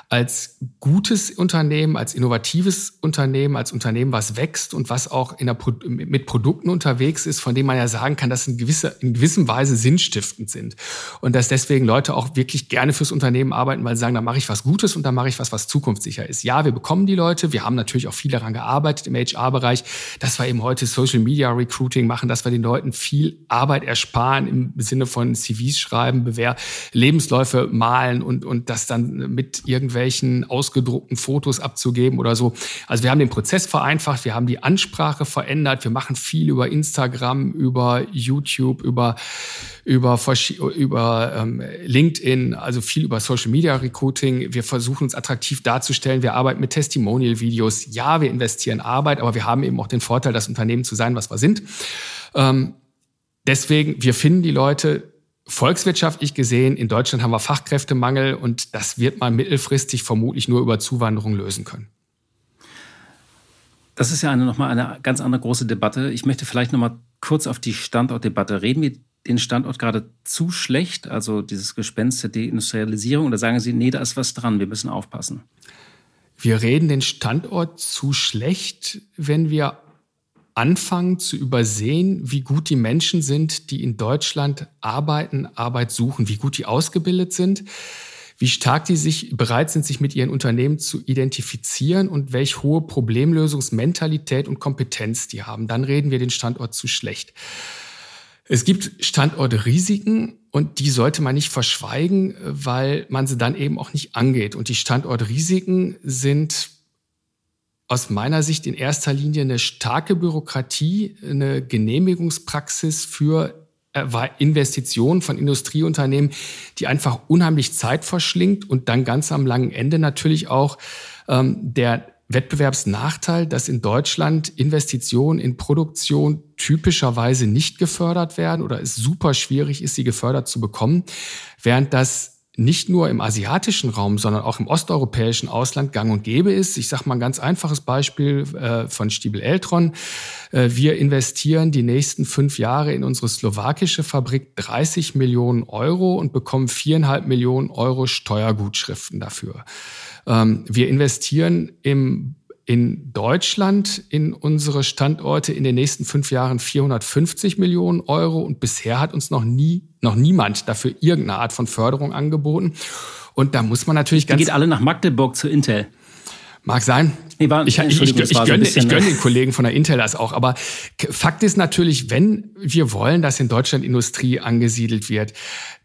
Als gutes Unternehmen, als innovatives Unternehmen, als Unternehmen, was wächst und was auch der, mit Produkten unterwegs ist, von dem man ja sagen kann, dass sie in gewisser, in gewissem Weise sinnstiftend sind. Und dass deswegen Leute auch wirklich gerne fürs Unternehmen arbeiten, weil sie sagen, da mache ich was Gutes und da mache ich was, was zukunftssicher ist. Ja, wir bekommen die Leute. Wir haben natürlich auch viel daran gearbeitet im HR-Bereich, dass wir eben heute Social Media Recruiting machen, dass wir den Leuten viel Arbeit ersparen im Sinne von CVs schreiben, Bewehr, Lebensläufe malen und, und das dann mit irgendwelchen ausgedruckten Fotos abzugeben oder so. Also wir haben den Prozess vereinfacht, wir haben die Ansprache verändert, wir machen viel über Instagram, über YouTube, über über, über ähm, LinkedIn, also viel über Social Media Recruiting. Wir versuchen uns attraktiv darzustellen. Wir arbeiten mit Testimonial-Videos. Ja, wir investieren Arbeit, aber wir haben eben auch den Vorteil, das Unternehmen zu sein, was wir sind. Ähm, Deswegen, wir finden die Leute volkswirtschaftlich gesehen. In Deutschland haben wir Fachkräftemangel und das wird man mittelfristig vermutlich nur über Zuwanderung lösen können. Das ist ja eine, nochmal eine ganz andere große Debatte. Ich möchte vielleicht nochmal kurz auf die Standortdebatte reden. Wir den Standort gerade zu schlecht, also dieses Gespenst der Deindustrialisierung, oder sagen Sie, nee, da ist was dran, wir müssen aufpassen? Wir reden den Standort zu schlecht, wenn wir anfangen zu übersehen, wie gut die Menschen sind, die in Deutschland arbeiten, Arbeit suchen, wie gut die ausgebildet sind, wie stark die sich bereit sind, sich mit ihren Unternehmen zu identifizieren und welch hohe Problemlösungsmentalität und Kompetenz die haben. Dann reden wir den Standort zu schlecht. Es gibt Standortrisiken und die sollte man nicht verschweigen, weil man sie dann eben auch nicht angeht. Und die Standortrisiken sind aus meiner Sicht in erster Linie eine starke Bürokratie, eine Genehmigungspraxis für äh, Investitionen von Industrieunternehmen, die einfach unheimlich Zeit verschlingt und dann ganz am langen Ende natürlich auch ähm, der Wettbewerbsnachteil, dass in Deutschland Investitionen in Produktion typischerweise nicht gefördert werden oder es super schwierig ist, sie gefördert zu bekommen, während das nicht nur im asiatischen Raum, sondern auch im osteuropäischen Ausland gang und gäbe ist. Ich sage mal ein ganz einfaches Beispiel äh, von Stiebel Eltron. Äh, wir investieren die nächsten fünf Jahre in unsere slowakische Fabrik 30 Millionen Euro und bekommen viereinhalb Millionen Euro Steuergutschriften dafür. Ähm, wir investieren im in Deutschland in unsere Standorte in den nächsten fünf Jahren 450 Millionen Euro und bisher hat uns noch nie, noch niemand dafür irgendeine Art von Förderung angeboten. Und da muss man natürlich ganz. Die geht alle nach Magdeburg zu Intel. Mag sein. Nee, war, ich, ich, ich, ich, gönne, ich gönne den Kollegen von der Intel das auch. Aber Fakt ist natürlich, wenn wir wollen, dass in Deutschland Industrie angesiedelt wird,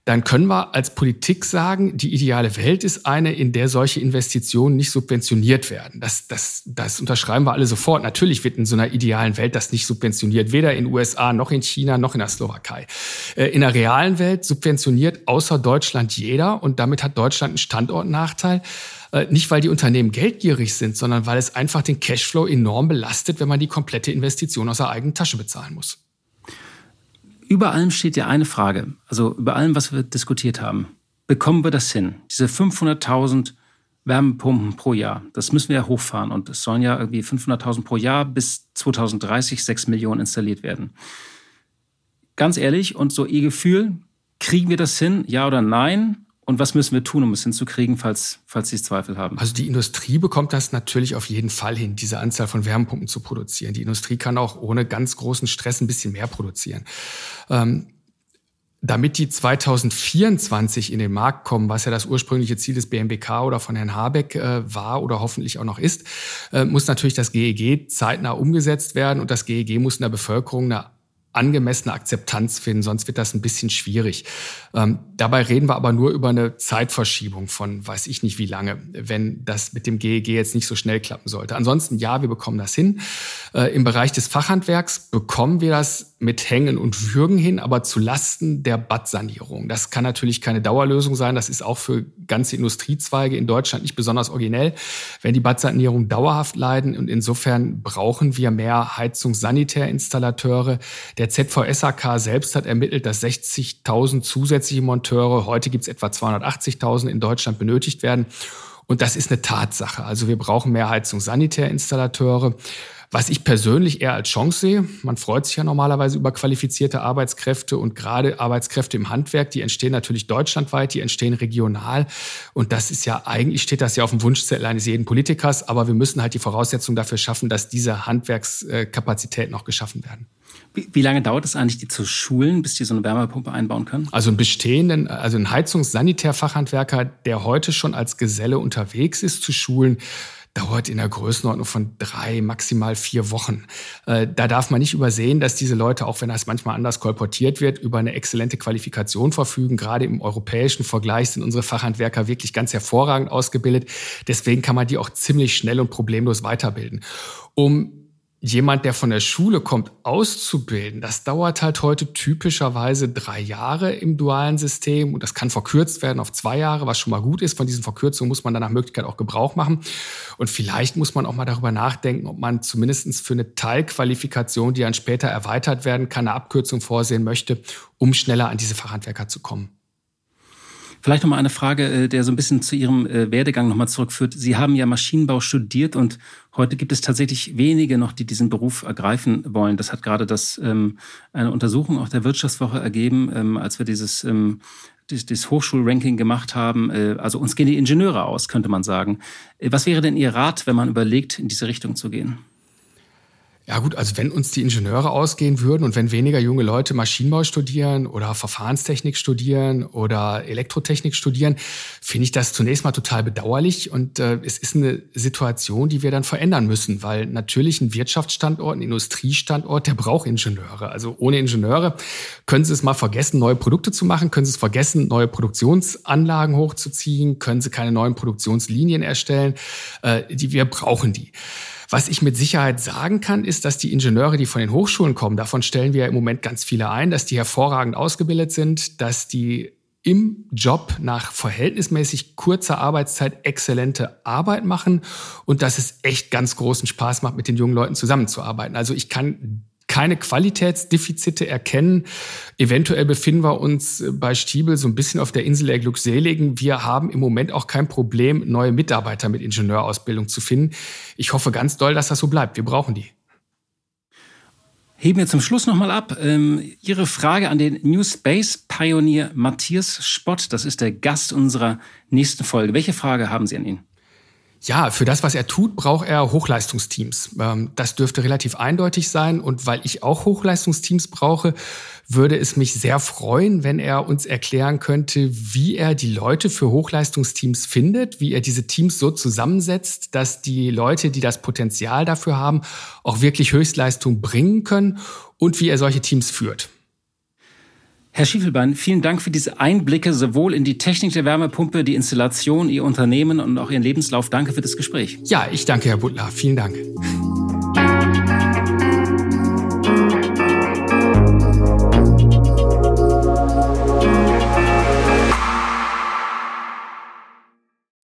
dann können wir als Politik sagen, die ideale Welt ist eine, in der solche Investitionen nicht subventioniert werden. Das, das, das unterschreiben wir alle sofort. Natürlich wird in so einer idealen Welt das nicht subventioniert, weder in USA noch in China noch in der Slowakei. Äh, in der realen Welt subventioniert außer Deutschland jeder und damit hat Deutschland einen Standortnachteil. Äh, nicht, weil die Unternehmen geldgierig sind, sondern weil es einfach den Cashflow enorm belastet, wenn man die komplette Investition aus der eigenen Tasche bezahlen muss über allem steht ja eine Frage, also über allem, was wir diskutiert haben. Bekommen wir das hin? Diese 500.000 Wärmepumpen pro Jahr, das müssen wir ja hochfahren und es sollen ja irgendwie 500.000 pro Jahr bis 2030 6 Millionen installiert werden. Ganz ehrlich und so Ihr Gefühl, kriegen wir das hin, ja oder nein? Und was müssen wir tun, um es hinzukriegen, falls, falls Sie Zweifel haben? Also die Industrie bekommt das natürlich auf jeden Fall hin, diese Anzahl von Wärmepumpen zu produzieren. Die Industrie kann auch ohne ganz großen Stress ein bisschen mehr produzieren. Ähm, damit die 2024 in den Markt kommen, was ja das ursprüngliche Ziel des BMWK oder von Herrn Habeck äh, war oder hoffentlich auch noch ist, äh, muss natürlich das GEG zeitnah umgesetzt werden und das GEG muss in der Bevölkerung eine angemessene Akzeptanz finden, sonst wird das ein bisschen schwierig. Ähm, dabei reden wir aber nur über eine Zeitverschiebung von weiß ich nicht wie lange, wenn das mit dem GEG jetzt nicht so schnell klappen sollte. Ansonsten ja, wir bekommen das hin. Äh, Im Bereich des Fachhandwerks bekommen wir das mit Hängen und Würgen hin, aber zu Lasten der Badsanierung. Das kann natürlich keine Dauerlösung sein. Das ist auch für ganze Industriezweige in Deutschland nicht besonders originell, wenn die Badsanierung dauerhaft leiden. Und insofern brauchen wir mehr Heizungssanitärinstallateure. Der ZVSAK selbst hat ermittelt, dass 60.000 zusätzliche Monteure, heute gibt es etwa 280.000 in Deutschland benötigt werden. Und das ist eine Tatsache. Also wir brauchen mehr Heizungssanitärinstallateure. Was ich persönlich eher als Chance sehe, man freut sich ja normalerweise über qualifizierte Arbeitskräfte und gerade Arbeitskräfte im Handwerk, die entstehen natürlich deutschlandweit, die entstehen regional. Und das ist ja, eigentlich steht das ja auf dem Wunschzettel eines jeden Politikers, aber wir müssen halt die Voraussetzungen dafür schaffen, dass diese Handwerkskapazitäten noch geschaffen werden. Wie, wie, lange dauert es eigentlich, die zu schulen, bis die so eine Wärmepumpe einbauen können? Also ein bestehenden, also ein Heizungssanitärfachhandwerker, der heute schon als Geselle unterwegs ist, zu schulen, dauert in der Größenordnung von drei, maximal vier Wochen. Äh, da darf man nicht übersehen, dass diese Leute, auch wenn das manchmal anders kolportiert wird, über eine exzellente Qualifikation verfügen. Gerade im europäischen Vergleich sind unsere Fachhandwerker wirklich ganz hervorragend ausgebildet. Deswegen kann man die auch ziemlich schnell und problemlos weiterbilden. Um jemand, der von der Schule kommt, auszubilden, das dauert halt heute typischerweise drei Jahre im dualen System und das kann verkürzt werden auf zwei Jahre, was schon mal gut ist. Von diesen Verkürzungen muss man dann nach Möglichkeit auch Gebrauch machen. Und vielleicht muss man auch mal darüber nachdenken, ob man zumindest für eine Teilqualifikation, die dann später erweitert werden kann, eine Abkürzung vorsehen möchte, um schneller an diese Fachhandwerker zu kommen. Vielleicht noch mal eine Frage, äh, der so ein bisschen zu Ihrem äh, Werdegang nochmal zurückführt. Sie haben ja Maschinenbau studiert und heute gibt es tatsächlich wenige noch, die diesen Beruf ergreifen wollen. Das hat gerade das, ähm, eine Untersuchung auch der Wirtschaftswoche ergeben, ähm, als wir dieses ähm, das, das Hochschulranking gemacht haben. Äh, also uns gehen die Ingenieure aus, könnte man sagen. Was wäre denn Ihr Rat, wenn man überlegt, in diese Richtung zu gehen? Ja gut, also wenn uns die Ingenieure ausgehen würden und wenn weniger junge Leute Maschinenbau studieren oder Verfahrenstechnik studieren oder Elektrotechnik studieren, finde ich das zunächst mal total bedauerlich und äh, es ist eine Situation, die wir dann verändern müssen, weil natürlich ein Wirtschaftsstandort, ein Industriestandort, der braucht Ingenieure. Also ohne Ingenieure können Sie es mal vergessen, neue Produkte zu machen, können Sie es vergessen, neue Produktionsanlagen hochzuziehen, können Sie keine neuen Produktionslinien erstellen. Äh, die, wir brauchen die. Was ich mit Sicherheit sagen kann, ist, dass die Ingenieure, die von den Hochschulen kommen, davon stellen wir im Moment ganz viele ein, dass die hervorragend ausgebildet sind, dass die im Job nach verhältnismäßig kurzer Arbeitszeit exzellente Arbeit machen und dass es echt ganz großen Spaß macht, mit den jungen Leuten zusammenzuarbeiten. Also ich kann keine Qualitätsdefizite erkennen. Eventuell befinden wir uns bei Stiebel so ein bisschen auf der Insel der Glückseligen. Wir haben im Moment auch kein Problem, neue Mitarbeiter mit Ingenieurausbildung zu finden. Ich hoffe ganz doll, dass das so bleibt. Wir brauchen die. Heben wir zum Schluss nochmal ab. Ähm, Ihre Frage an den New Space Pionier Matthias Spott. Das ist der Gast unserer nächsten Folge. Welche Frage haben Sie an ihn? Ja, für das, was er tut, braucht er Hochleistungsteams. Ähm, das dürfte relativ eindeutig sein. Und weil ich auch Hochleistungsteams brauche, würde es mich sehr freuen, wenn er uns erklären könnte, wie er die Leute für Hochleistungsteams findet, wie er diese Teams so zusammensetzt, dass die Leute, die das Potenzial dafür haben, auch wirklich Höchstleistung bringen können und wie er solche Teams führt. Herr Schiefelbein, vielen Dank für diese Einblicke sowohl in die Technik der Wärmepumpe, die Installation, Ihr Unternehmen und auch Ihren Lebenslauf. Danke für das Gespräch. Ja, ich danke, Herr Butler. Vielen Dank.